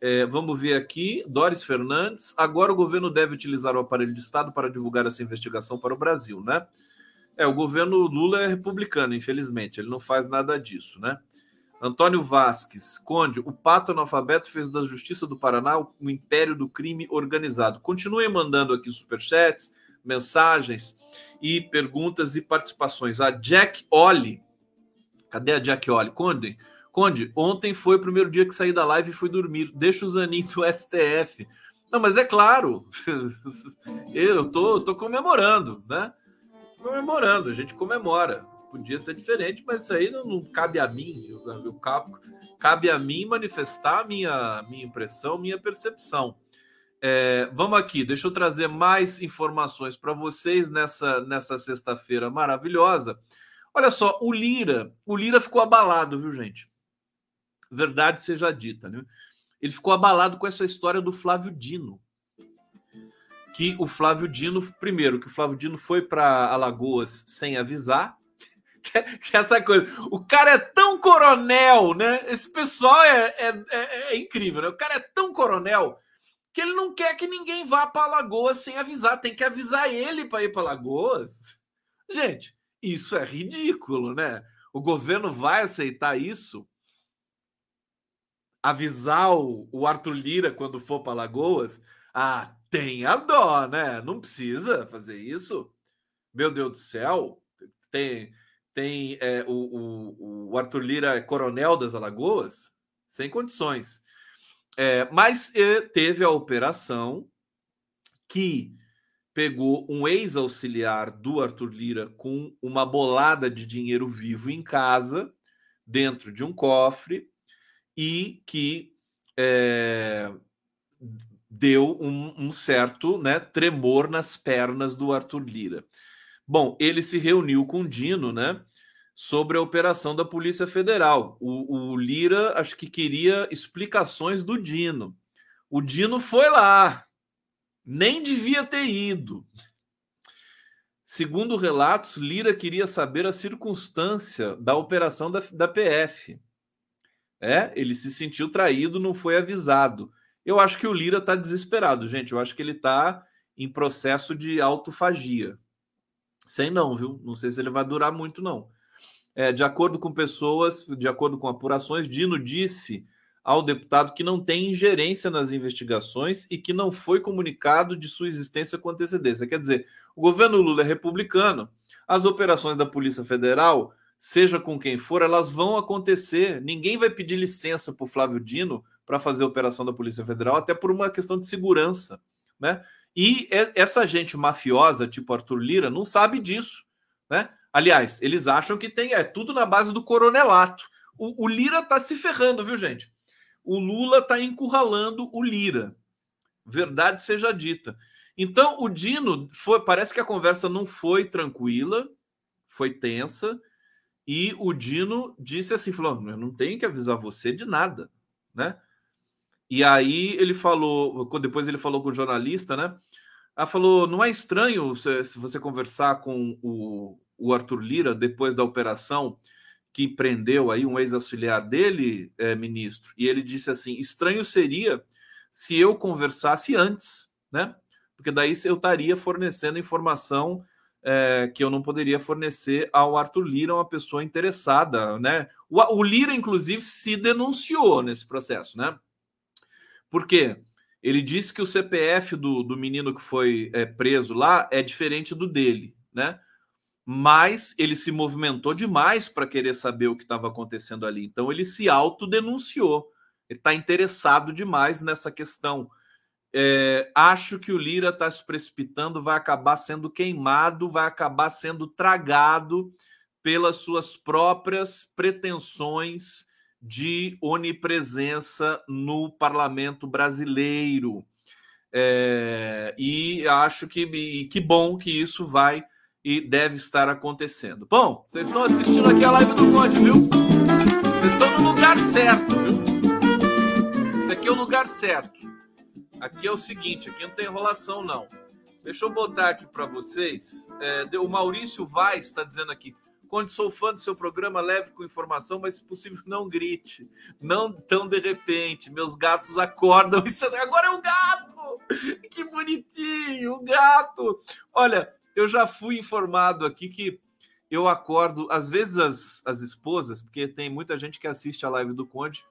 É, vamos ver aqui, Doris Fernandes. Agora o governo deve utilizar o aparelho de Estado para divulgar essa investigação para o Brasil, né? É, o governo Lula é republicano, infelizmente, ele não faz nada disso, né? Antônio Vasques, Conde, o pato analfabeto fez da Justiça do Paraná o império do crime organizado. Continuem mandando aqui superchats, mensagens e perguntas e participações. A Jack Olli, cadê a Jack Olli? Conde, Conde, ontem foi o primeiro dia que saí da live e fui dormir. Deixa o Zanin do STF. Não, mas é claro, eu tô, tô comemorando, né? Comemorando, a gente comemora podia ser diferente, mas isso aí não, não cabe a mim. Eu, eu, cabe, cabe a mim manifestar minha, minha impressão, minha percepção. É, vamos aqui, deixa eu trazer mais informações para vocês nessa, nessa sexta-feira maravilhosa. Olha só, o Lira, o Lira ficou abalado, viu, gente? Verdade seja dita, né? Ele ficou abalado com essa história do Flávio Dino. Que o Flávio Dino, primeiro, que o Flávio Dino foi para Alagoas sem avisar, essa coisa. O cara é tão coronel, né? Esse pessoal é, é, é, é, incrível, né? O cara é tão coronel que ele não quer que ninguém vá para Lagoas sem avisar. Tem que avisar ele para ir para Lagoas. Gente, isso é ridículo, né? O governo vai aceitar isso? Avisar o, Arthur Lira quando for para Lagoas? Ah, tenha dó, né? Não precisa fazer isso. Meu Deus do céu. Tem, tem é, o, o, o, Arthur Lira, coronel das Alagoas, sem condições. É, mas é, teve a operação que pegou um ex-auxiliar do Arthur Lira com uma bolada de dinheiro vivo em casa, dentro de um cofre, e que é, deu um, um, certo né, tremor nas pernas do Arthur Lira. Bom, ele se reuniu com o Dino, né? Sobre a operação da Polícia Federal. O, o Lira acho que queria explicações do Dino. O Dino foi lá, nem devia ter ido. Segundo relatos, Lira queria saber a circunstância da operação da, da PF. É, ele se sentiu traído, não foi avisado. Eu acho que o Lira está desesperado, gente. Eu acho que ele está em processo de autofagia. Sei não, viu? Não sei se ele vai durar muito, não. É, de acordo com pessoas, de acordo com apurações, Dino disse ao deputado que não tem ingerência nas investigações e que não foi comunicado de sua existência com antecedência. Quer dizer, o governo Lula é republicano, as operações da Polícia Federal, seja com quem for, elas vão acontecer. Ninguém vai pedir licença para o Flávio Dino para fazer a operação da Polícia Federal, até por uma questão de segurança. Né? E essa gente mafiosa, tipo Arthur Lira, não sabe disso, né? Aliás, eles acham que tem é tudo na base do coronelato. O, o Lira tá se ferrando, viu, gente? O Lula tá encurralando o Lira. Verdade seja dita. Então, o Dino foi, parece que a conversa não foi tranquila, foi tensa, e o Dino disse assim, falou: "Eu não tenho que avisar você de nada", né? E aí ele falou, depois ele falou com o jornalista, né? Ela falou: não é estranho se você conversar com o, o, Arthur Lira depois da operação que prendeu aí um ex-auxiliar dele, é, ministro, e ele disse assim: estranho seria se eu conversasse antes, né? Porque daí eu estaria fornecendo informação é, que eu não poderia fornecer ao Arthur Lira, uma pessoa interessada, né? O, o Lira, inclusive, se denunciou nesse processo, né? Por quê? Ele disse que o CPF do, do menino que foi é, preso lá é diferente do dele, né? Mas ele se movimentou demais para querer saber o que estava acontecendo ali. Então ele se autodenunciou. Ele está interessado demais nessa questão. É, acho que o Lira está se precipitando, vai acabar sendo queimado, vai acabar sendo tragado pelas suas próprias pretensões de onipresença no parlamento brasileiro. É, e acho que e que bom que isso vai e deve estar acontecendo. Bom, vocês estão assistindo aqui a live do Conde, viu? Vocês estão no lugar certo, viu? Esse aqui é o lugar certo. Aqui é o seguinte, aqui não tem enrolação, não. Deixa eu botar aqui para vocês. É, o Maurício Vaz está dizendo aqui. Conde, sou fã do seu programa, leve com informação, mas se possível não grite. Não tão de repente. Meus gatos acordam. Agora é o gato! Que bonitinho, o gato! Olha, eu já fui informado aqui que eu acordo, às vezes as, as esposas, porque tem muita gente que assiste a live do Conde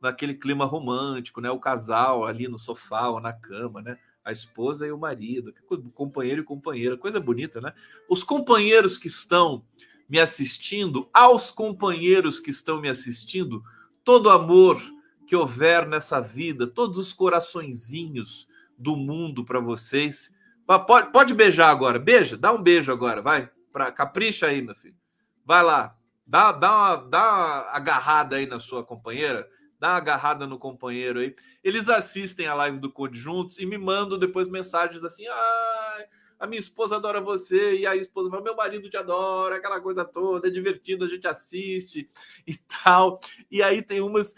naquele clima romântico, né? O casal ali no sofá ou na cama, né? A esposa e o marido, companheiro e companheira, coisa bonita, né? Os companheiros que estão me assistindo, aos companheiros que estão me assistindo, todo amor que houver nessa vida, todos os coraçõezinhos do mundo para vocês. Pode, pode beijar agora, beija, dá um beijo agora, vai. Pra, capricha aí, meu filho. Vai lá, dá, dá, uma, dá uma agarrada aí na sua companheira, dá uma agarrada no companheiro aí. Eles assistem a live do Code juntos e me mandam depois mensagens assim: ah, a minha esposa adora você, e a esposa fala, meu marido te adora, aquela coisa toda, é divertido, a gente assiste e tal. E aí tem umas,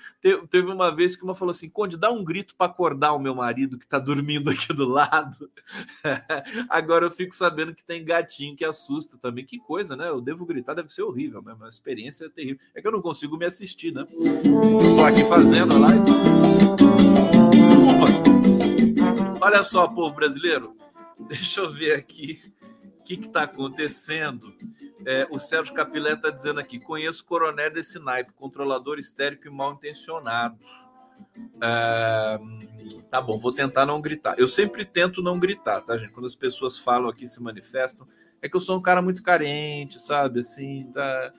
teve uma vez que uma falou assim, Conde, dá um grito para acordar o meu marido que tá dormindo aqui do lado. Agora eu fico sabendo que tem gatinho que assusta também, que coisa, né? Eu devo gritar, deve ser horrível, mas uma experiência é terrível. É que eu não consigo me assistir, né? Tô aqui fazendo a live. Olha só, povo brasileiro, Deixa eu ver aqui o que está acontecendo. É, o Sérgio Capilé está dizendo aqui: conheço coronel desse naipe, controlador histérico e mal intencionado. É, tá bom, vou tentar não gritar. Eu sempre tento não gritar, tá, gente? Quando as pessoas falam aqui, se manifestam, é que eu sou um cara muito carente, sabe? Assim, tá,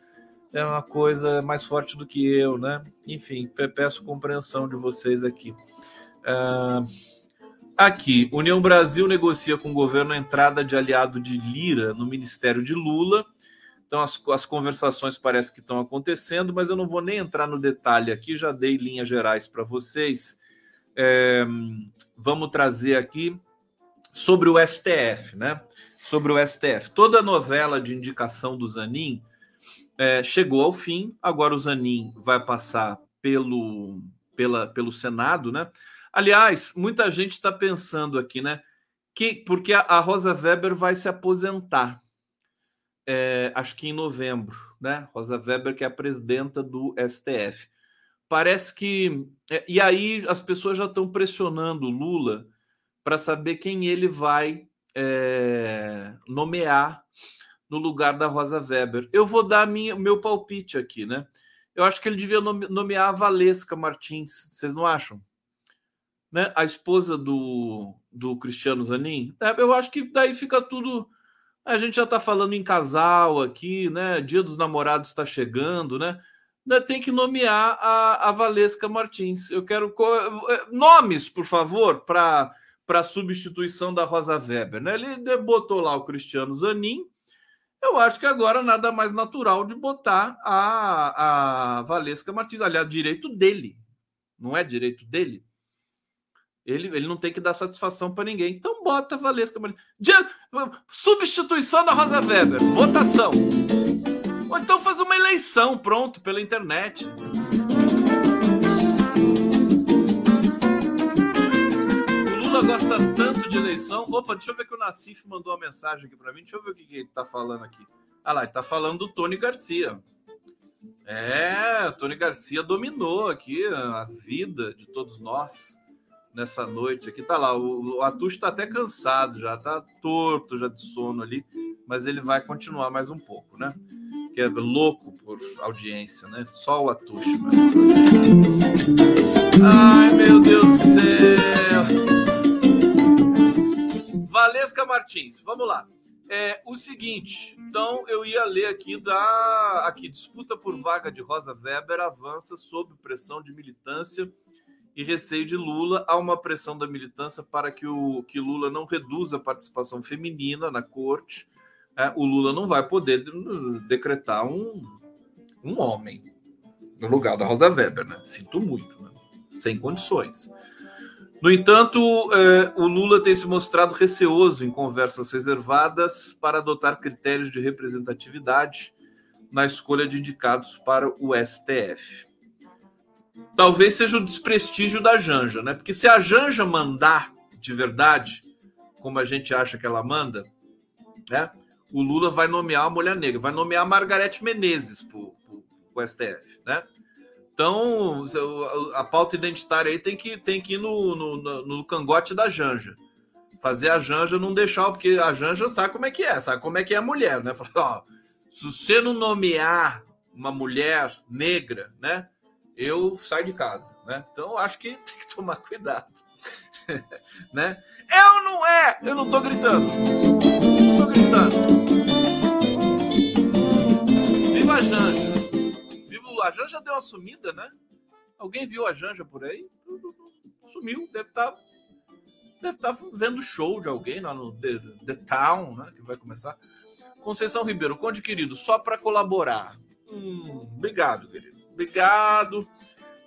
é uma coisa mais forte do que eu, né? Enfim, peço compreensão de vocês aqui. É, Aqui, União Brasil negocia com o governo a entrada de aliado de Lira no ministério de Lula. Então, as, as conversações parece que estão acontecendo, mas eu não vou nem entrar no detalhe aqui, já dei linhas gerais para vocês. É, vamos trazer aqui sobre o STF, né? Sobre o STF. Toda a novela de indicação do Zanin é, chegou ao fim. Agora o Zanin vai passar pelo, pela, pelo Senado, né? Aliás, muita gente está pensando aqui, né? Que, porque a, Rosa Weber vai se aposentar, é, acho que em novembro, né? Rosa Weber, que é a presidenta do STF. Parece que. É, e aí as pessoas já estão pressionando Lula para saber quem ele vai é, nomear no lugar da Rosa Weber. Eu vou dar meu palpite aqui, né? Eu acho que ele devia nomear a Valesca Martins. Vocês não acham? Né, a esposa do, do Cristiano Zanin, é, eu acho que daí fica tudo. A gente já está falando em casal aqui, né? Dia dos namorados está chegando, né? Tem que nomear a, a Valesca Martins. Eu quero é, nomes, por favor, para para substituição da Rosa Weber. Né? Ele botou lá o Cristiano Zanin. Eu acho que agora nada mais natural de botar a, a Valesca Martins. Aliás, direito dele. Não é direito dele? Ele, ele não tem que dar satisfação para ninguém. Então bota Valesca Substituição da Rosa Weber. Votação. Ou então faz uma eleição, pronto, pela internet. O Lula gosta tanto de eleição. Opa, deixa eu ver que o Nassif mandou uma mensagem aqui para mim. Deixa eu ver o que, que ele tá falando aqui. Ah lá, ele tá falando do Tony Garcia. É, Tony Garcia dominou aqui a vida de todos nós nessa noite aqui. Tá lá, o, o Atush está até cansado já, tá torto já de sono ali, mas ele vai continuar mais um pouco, né? Que é louco por audiência, né? Só o Atush. Né? Ai, meu Deus do céu! Valesca Martins, vamos lá. É o seguinte, então eu ia ler aqui da aqui disputa por vaga de Rosa Weber avança sob pressão de militância e receio de Lula, há uma pressão da militância para que, o, que Lula não reduza a participação feminina na corte. É, o Lula não vai poder decretar um, um homem no lugar da Rosa Weber, né? Sinto muito, né? sem condições. No entanto, é, o Lula tem se mostrado receoso em conversas reservadas para adotar critérios de representatividade na escolha de indicados para o STF talvez seja o desprestígio da Janja, né? Porque se a Janja mandar de verdade, como a gente acha que ela manda, né? O Lula vai nomear a mulher negra, vai nomear a Margarete Menezes para o STF, né? Então, a pauta identitária aí tem que, tem que ir no, no, no cangote da Janja. Fazer a Janja não deixar, porque a Janja sabe como é que é, sabe como é que é a mulher, né? Fala, ó, Se você não nomear uma mulher negra, né? Eu saio de casa, né? Então acho que tem que tomar cuidado, né? Ou não é? Eu não tô gritando. Não tô gritando. Viva a Janja. Viva a Janja deu uma sumida, né? Alguém viu a Janja por aí? Sumiu, deve estar tá, deve estar tá vendo show de alguém lá no The, The Town, né? Que vai começar. Conceição Ribeiro, Conde querido, só para colaborar. Hum, obrigado, querido. Obrigado.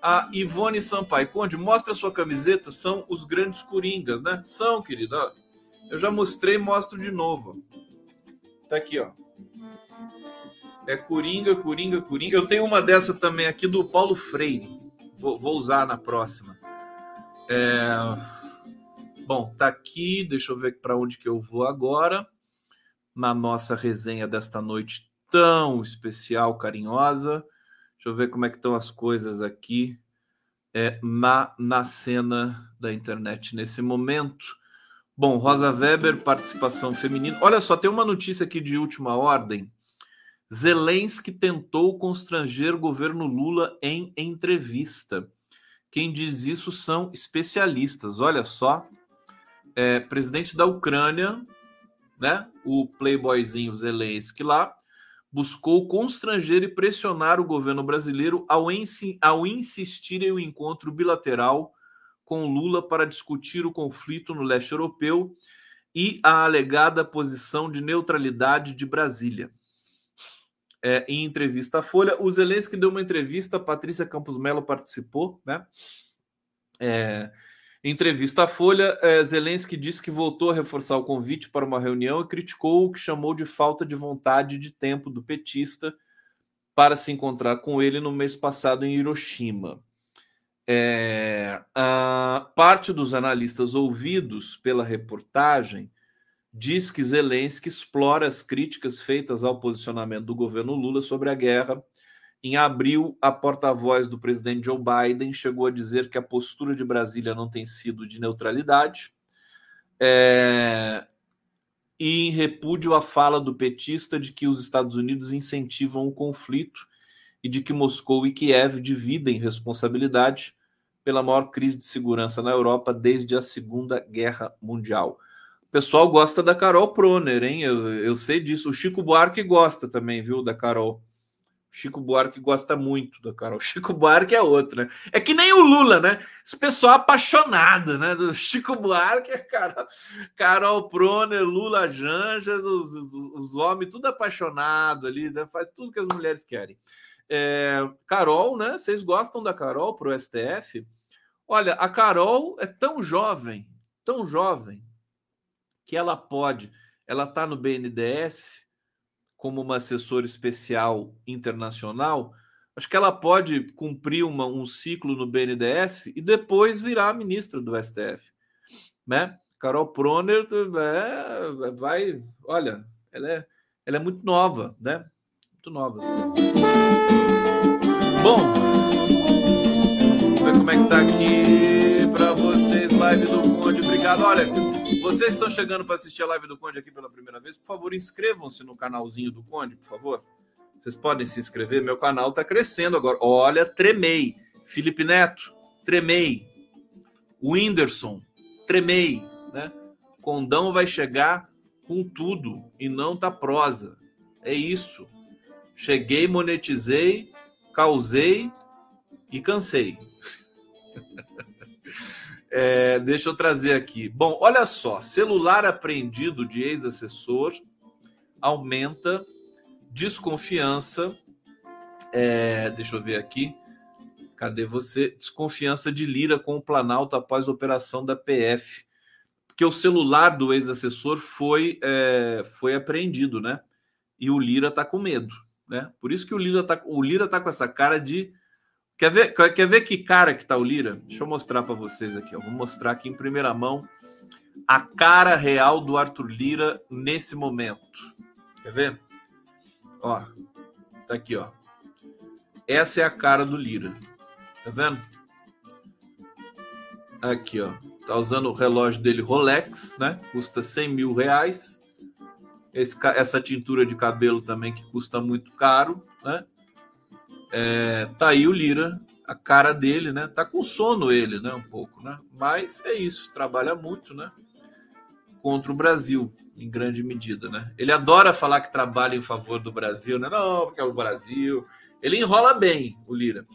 A Ivone Sampaio, Conde, mostra sua camiseta. São os grandes coringas, né? São, querido. Eu já mostrei, mostro de novo. Tá aqui, ó. É Coringa, Coringa, Coringa. Eu tenho uma dessa também aqui do Paulo Freire. Vou, vou usar na próxima. É... Bom, tá aqui. Deixa eu ver para onde que eu vou agora. Na nossa resenha desta noite tão especial, carinhosa. Deixa eu ver como é que estão as coisas aqui é, na, na cena da internet nesse momento. Bom, Rosa Weber, participação feminina. Olha só, tem uma notícia aqui de última ordem. Zelensky tentou constranger o governo Lula em entrevista. Quem diz isso são especialistas. Olha só, é, presidente da Ucrânia, né? O playboyzinho Zelensky lá buscou constranger e pressionar o governo brasileiro ao, ao insistir em um encontro bilateral com Lula para discutir o conflito no leste europeu e a alegada posição de neutralidade de Brasília. É, em entrevista à Folha, o Zelensky deu uma entrevista, a Patrícia Campos Melo participou, né? É, em entrevista à Folha, é, Zelensky disse que voltou a reforçar o convite para uma reunião e criticou o que chamou de falta de vontade de tempo do petista para se encontrar com ele no mês passado em Hiroshima. É, a parte dos analistas ouvidos pela reportagem diz que Zelensky explora as críticas feitas ao posicionamento do governo Lula sobre a guerra em abril, a porta-voz do presidente Joe Biden chegou a dizer que a postura de Brasília não tem sido de neutralidade. É... E em repúdio à fala do petista de que os Estados Unidos incentivam o conflito e de que Moscou e Kiev dividem responsabilidade pela maior crise de segurança na Europa desde a Segunda Guerra Mundial. O pessoal gosta da Carol Proner, hein? Eu, eu sei disso. O Chico Buarque gosta também, viu, da Carol. Chico Buarque gosta muito da Carol. Chico Buarque é outro, né? É que nem o Lula, né? Esse pessoal apaixonado, né? Do Chico Buarque, Carol, Carol Proner, Lula Janjas, os, os, os homens, tudo apaixonado ali, né? faz tudo que as mulheres querem. É, Carol, né? Vocês gostam da Carol pro STF? Olha, a Carol é tão jovem, tão jovem, que ela pode, ela tá no BNDES como uma assessora especial internacional, acho que ela pode cumprir uma, um ciclo no BNDES e depois virar ministra do STF, né? Carol Proner é, vai, olha, ela é, ela é muito nova, né? Muito nova. Bom, vamos ver como é que tá aqui para vocês, live do Conde. Obrigado. Olha, vocês estão chegando para assistir a live do Conde aqui pela primeira vez, por favor, inscrevam-se no canalzinho do Conde, por favor. Vocês podem se inscrever, meu canal está crescendo agora. Olha, tremei. Felipe Neto, tremei. Whindersson, tremei, né? Condão vai chegar com tudo e não tá prosa. É isso. Cheguei, monetizei, causei e cansei. É, deixa eu trazer aqui. Bom, olha só: celular apreendido de ex-assessor aumenta desconfiança. É, deixa eu ver aqui. Cadê você? Desconfiança de Lira com o Planalto após operação da PF. Porque o celular do ex-assessor foi, é, foi apreendido, né? E o Lira tá com medo, né? Por isso que o Lira tá, o Lira tá com essa cara de Quer ver, quer ver que cara que tá o Lira? Deixa eu mostrar para vocês aqui. Ó. Vou mostrar aqui em primeira mão a cara real do Arthur Lira nesse momento. Quer ver? Ó, tá aqui, ó. Essa é a cara do Lira. Tá vendo? Aqui, ó. Tá usando o relógio dele Rolex, né? Custa 100 mil reais. esse, essa tintura de cabelo também que custa muito caro, né? É, tá aí o Lira, a cara dele, né? Tá com sono ele, né? Um pouco, né? Mas é isso, trabalha muito, né? Contra o Brasil, em grande medida, né? Ele adora falar que trabalha em favor do Brasil, né? Não, porque é o Brasil. Ele enrola bem, o Lira.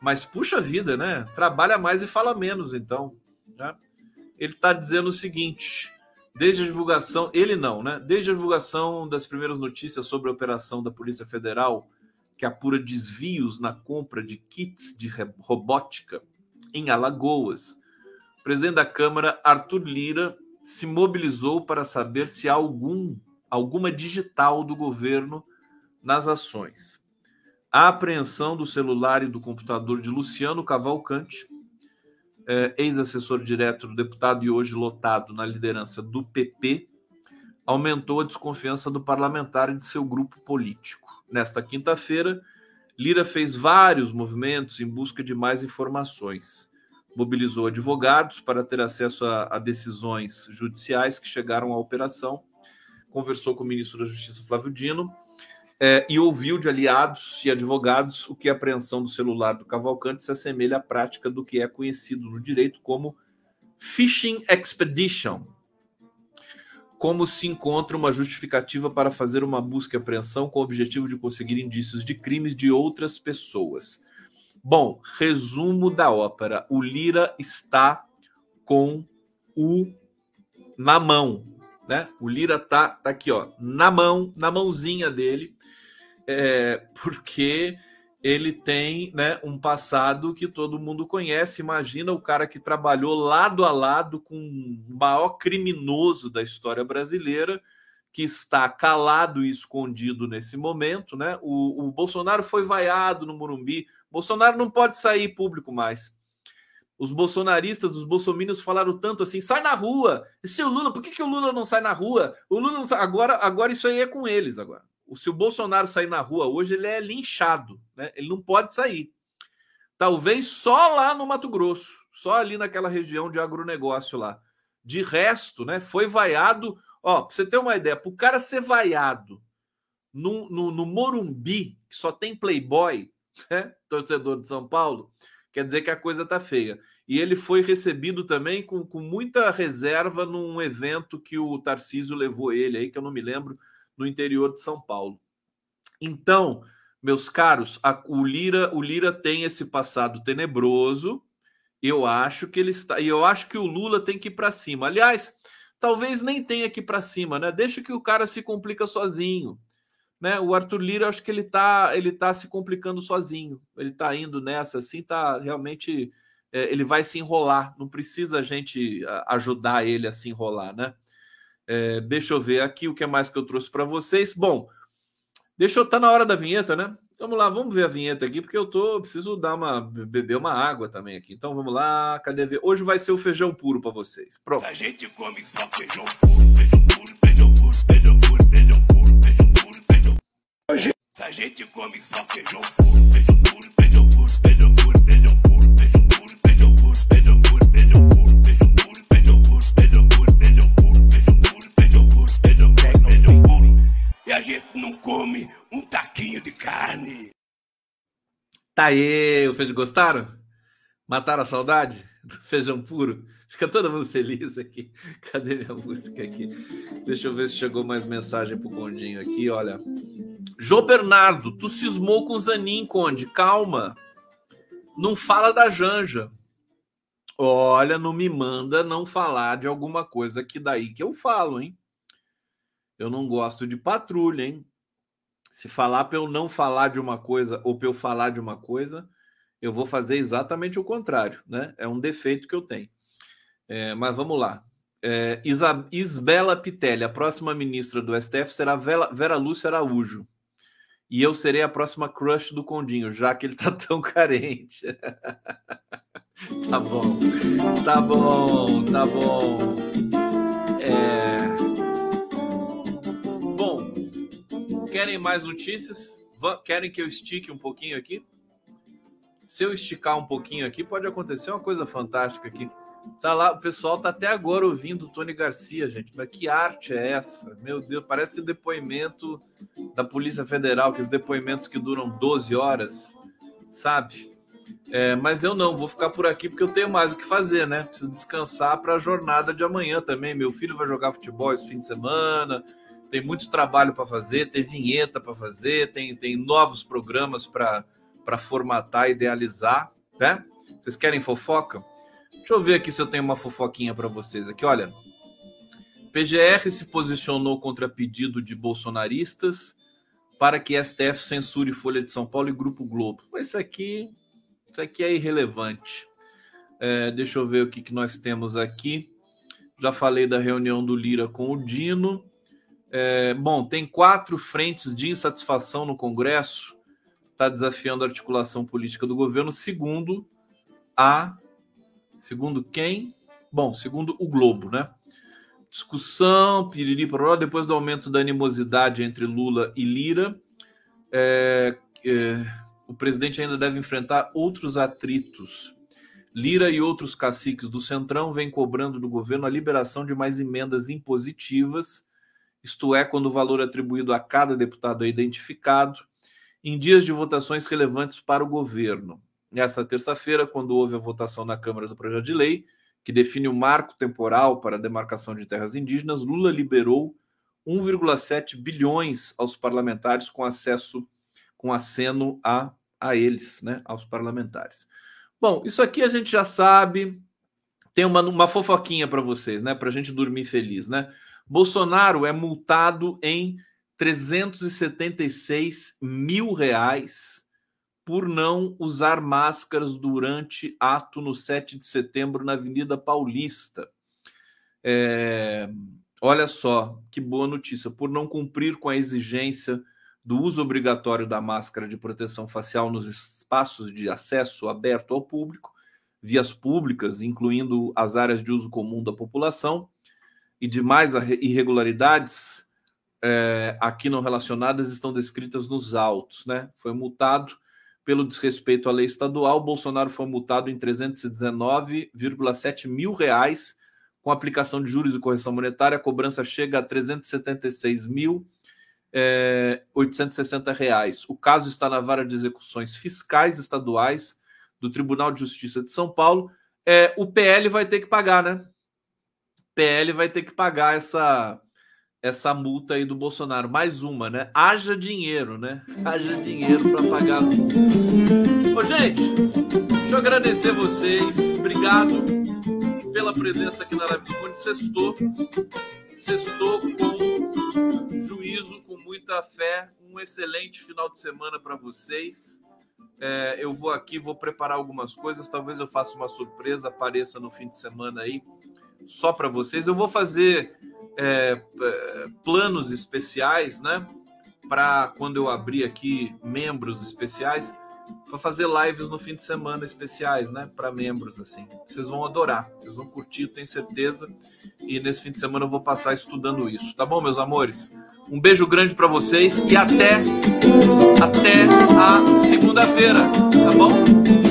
Mas puxa vida, né? Trabalha mais e fala menos, então. Né? Ele está dizendo o seguinte: desde a divulgação, ele não, né? Desde a divulgação das primeiras notícias sobre a operação da Polícia Federal que apura desvios na compra de kits de robótica em Alagoas, o presidente da Câmara, Arthur Lira, se mobilizou para saber se há algum, alguma digital do governo nas ações. A apreensão do celular e do computador de Luciano Cavalcante, é, ex-assessor direto do deputado e hoje lotado na liderança do PP, aumentou a desconfiança do parlamentar e de seu grupo político. Nesta quinta-feira, Lira fez vários movimentos em busca de mais informações. Mobilizou advogados para ter acesso a, a decisões judiciais que chegaram à operação, conversou com o ministro da Justiça, Flávio Dino, é, e ouviu de aliados e advogados o que a apreensão do celular do Cavalcante se assemelha à prática do que é conhecido no direito como phishing expedition, como se encontra uma justificativa para fazer uma busca e apreensão com o objetivo de conseguir indícios de crimes de outras pessoas. Bom, resumo da ópera. O Lira está com o na mão, né? O Lira tá, tá aqui, ó, na mão, na mãozinha dele, é, porque ele tem né, um passado que todo mundo conhece. Imagina o cara que trabalhou lado a lado com o maior criminoso da história brasileira, que está calado e escondido nesse momento. Né? O, o Bolsonaro foi vaiado no Morumbi. Bolsonaro não pode sair público mais. Os bolsonaristas, os bolsominions falaram tanto assim: sai na rua. E se o Lula, por que, que o Lula não sai na rua? O Lula sai. Agora, agora isso aí é com eles agora se o Bolsonaro sair na rua hoje, ele é linchado, né? Ele não pode sair. Talvez só lá no Mato Grosso, só ali naquela região de agronegócio lá. De resto, né? Foi vaiado. Ó, pra você ter uma ideia, para o cara ser vaiado no, no, no, Morumbi, que só tem playboy, né? Torcedor de São Paulo, quer dizer que a coisa tá feia. E ele foi recebido também com, com muita reserva num evento que o Tarcísio levou ele aí, que eu não me lembro no interior de São Paulo. Então, meus caros, a, o Lira, o Lira tem esse passado tenebroso. Eu acho que ele está, e eu acho que o Lula tem que ir para cima. Aliás, talvez nem tenha que ir para cima, né? Deixa que o cara se complica sozinho, né? O Arthur Lira, acho que ele tá, ele tá se complicando sozinho. Ele tá indo nessa assim, tá realmente é, ele vai se enrolar, não precisa a gente ajudar ele a se enrolar, né? É, deixa eu ver aqui o que é mais que eu trouxe para vocês. Bom, deixa eu estar tá na hora da vinheta, né? Vamos lá, vamos ver a vinheta aqui, porque eu tô preciso dar uma beber uma água também aqui. Então vamos lá, cadê a Hoje vai ser o feijão puro para vocês. Pronto. A gente come só feijão puro, feijão puro, feijão puro, feijão puro, feijão puro, feijão puro, feijão puro. A gente come só feijão puro, feijão puro, feijão a gente não come um taquinho de carne. Tá aí, vocês gostaram? Mataram a saudade do feijão puro? Fica todo mundo feliz aqui. Cadê minha música aqui? Deixa eu ver se chegou mais mensagem pro Condinho aqui, olha. Jô Bernardo, tu cismou com o Zanin, Conde. Calma. Não fala da Janja. Olha, não me manda não falar de alguma coisa que daí que eu falo, hein? Eu não gosto de patrulha, hein? Se falar para eu não falar de uma coisa ou para eu falar de uma coisa, eu vou fazer exatamente o contrário, né? É um defeito que eu tenho. É, mas vamos lá. É, Pitelli, a próxima ministra do STF será Vera, Vera Lúcia Araújo. E eu serei a próxima crush do Condinho, já que ele tá tão carente. tá bom, tá bom, tá bom. É... Querem mais notícias? Querem que eu estique um pouquinho aqui? Se eu esticar um pouquinho aqui, pode acontecer uma coisa fantástica aqui. Tá lá, o pessoal tá até agora ouvindo o Tony Garcia, gente. Mas que arte é essa? Meu Deus, parece depoimento da Polícia Federal, aqueles depoimentos que duram 12 horas, sabe? É, mas eu não, vou ficar por aqui porque eu tenho mais o que fazer, né? Preciso descansar para a jornada de amanhã também. Meu filho vai jogar futebol esse fim de semana, tem muito trabalho para fazer, tem vinheta para fazer, tem, tem novos programas para formatar, idealizar, né? Vocês querem fofoca? Deixa eu ver aqui se eu tenho uma fofoquinha para vocês aqui. Olha, PGR se posicionou contra pedido de bolsonaristas para que STF censure Folha de São Paulo e Grupo Globo. Isso aqui, isso aqui é irrelevante. É, deixa eu ver o que, que nós temos aqui. Já falei da reunião do Lira com o Dino. É, bom, tem quatro frentes de insatisfação no Congresso. Está desafiando a articulação política do governo, segundo a Segundo quem? Bom, segundo o Globo, né? Discussão, piriri, pororó, depois do aumento da animosidade entre Lula e Lira, é, é, o presidente ainda deve enfrentar outros atritos. Lira e outros caciques do Centrão vêm cobrando do governo a liberação de mais emendas impositivas, isto é, quando o valor atribuído a cada deputado é identificado, em dias de votações relevantes para o governo. Nessa terça-feira, quando houve a votação na Câmara do projeto de lei, que define o marco temporal para a demarcação de terras indígenas, Lula liberou 1,7 bilhões aos parlamentares com acesso, com aceno a, a eles, né, aos parlamentares. Bom, isso aqui a gente já sabe. Tem uma, uma fofoquinha para vocês, né, para a gente dormir feliz, né? Bolsonaro é multado em 376 mil reais por não usar máscaras durante ato no 7 de setembro na Avenida Paulista. É, olha só que boa notícia. Por não cumprir com a exigência do uso obrigatório da máscara de proteção facial nos espaços de acesso aberto ao público, vias públicas, incluindo as áreas de uso comum da população, e demais irregularidades é, aqui não relacionadas estão descritas nos autos. Né? Foi multado pelo desrespeito à lei estadual, Bolsonaro foi multado em 319,7 mil reais com aplicação de juros e correção monetária. A cobrança chega a 376 mil é, 860 reais. O caso está na vara de execuções fiscais estaduais do Tribunal de Justiça de São Paulo. É, o PL vai ter que pagar, né? PL vai ter que pagar essa essa multa aí do Bolsonaro. Mais uma, né? Haja dinheiro, né? Haja dinheiro para pagar. Ô, gente, deixa eu agradecer vocês. Obrigado pela presença aqui na Live do Conde. Sextou. Sextou com juízo, com muita fé. Um excelente final de semana para vocês. É, eu vou aqui, vou preparar algumas coisas. Talvez eu faça uma surpresa, apareça no fim de semana aí, só para vocês. Eu vou fazer é, planos especiais, né? Para quando eu abrir aqui membros especiais, para fazer lives no fim de semana especiais, né? Para membros, assim. Vocês vão adorar, vocês vão curtir, tenho certeza. E nesse fim de semana eu vou passar estudando isso, tá bom, meus amores? Um beijo grande para vocês e até até a segunda-feira, tá bom?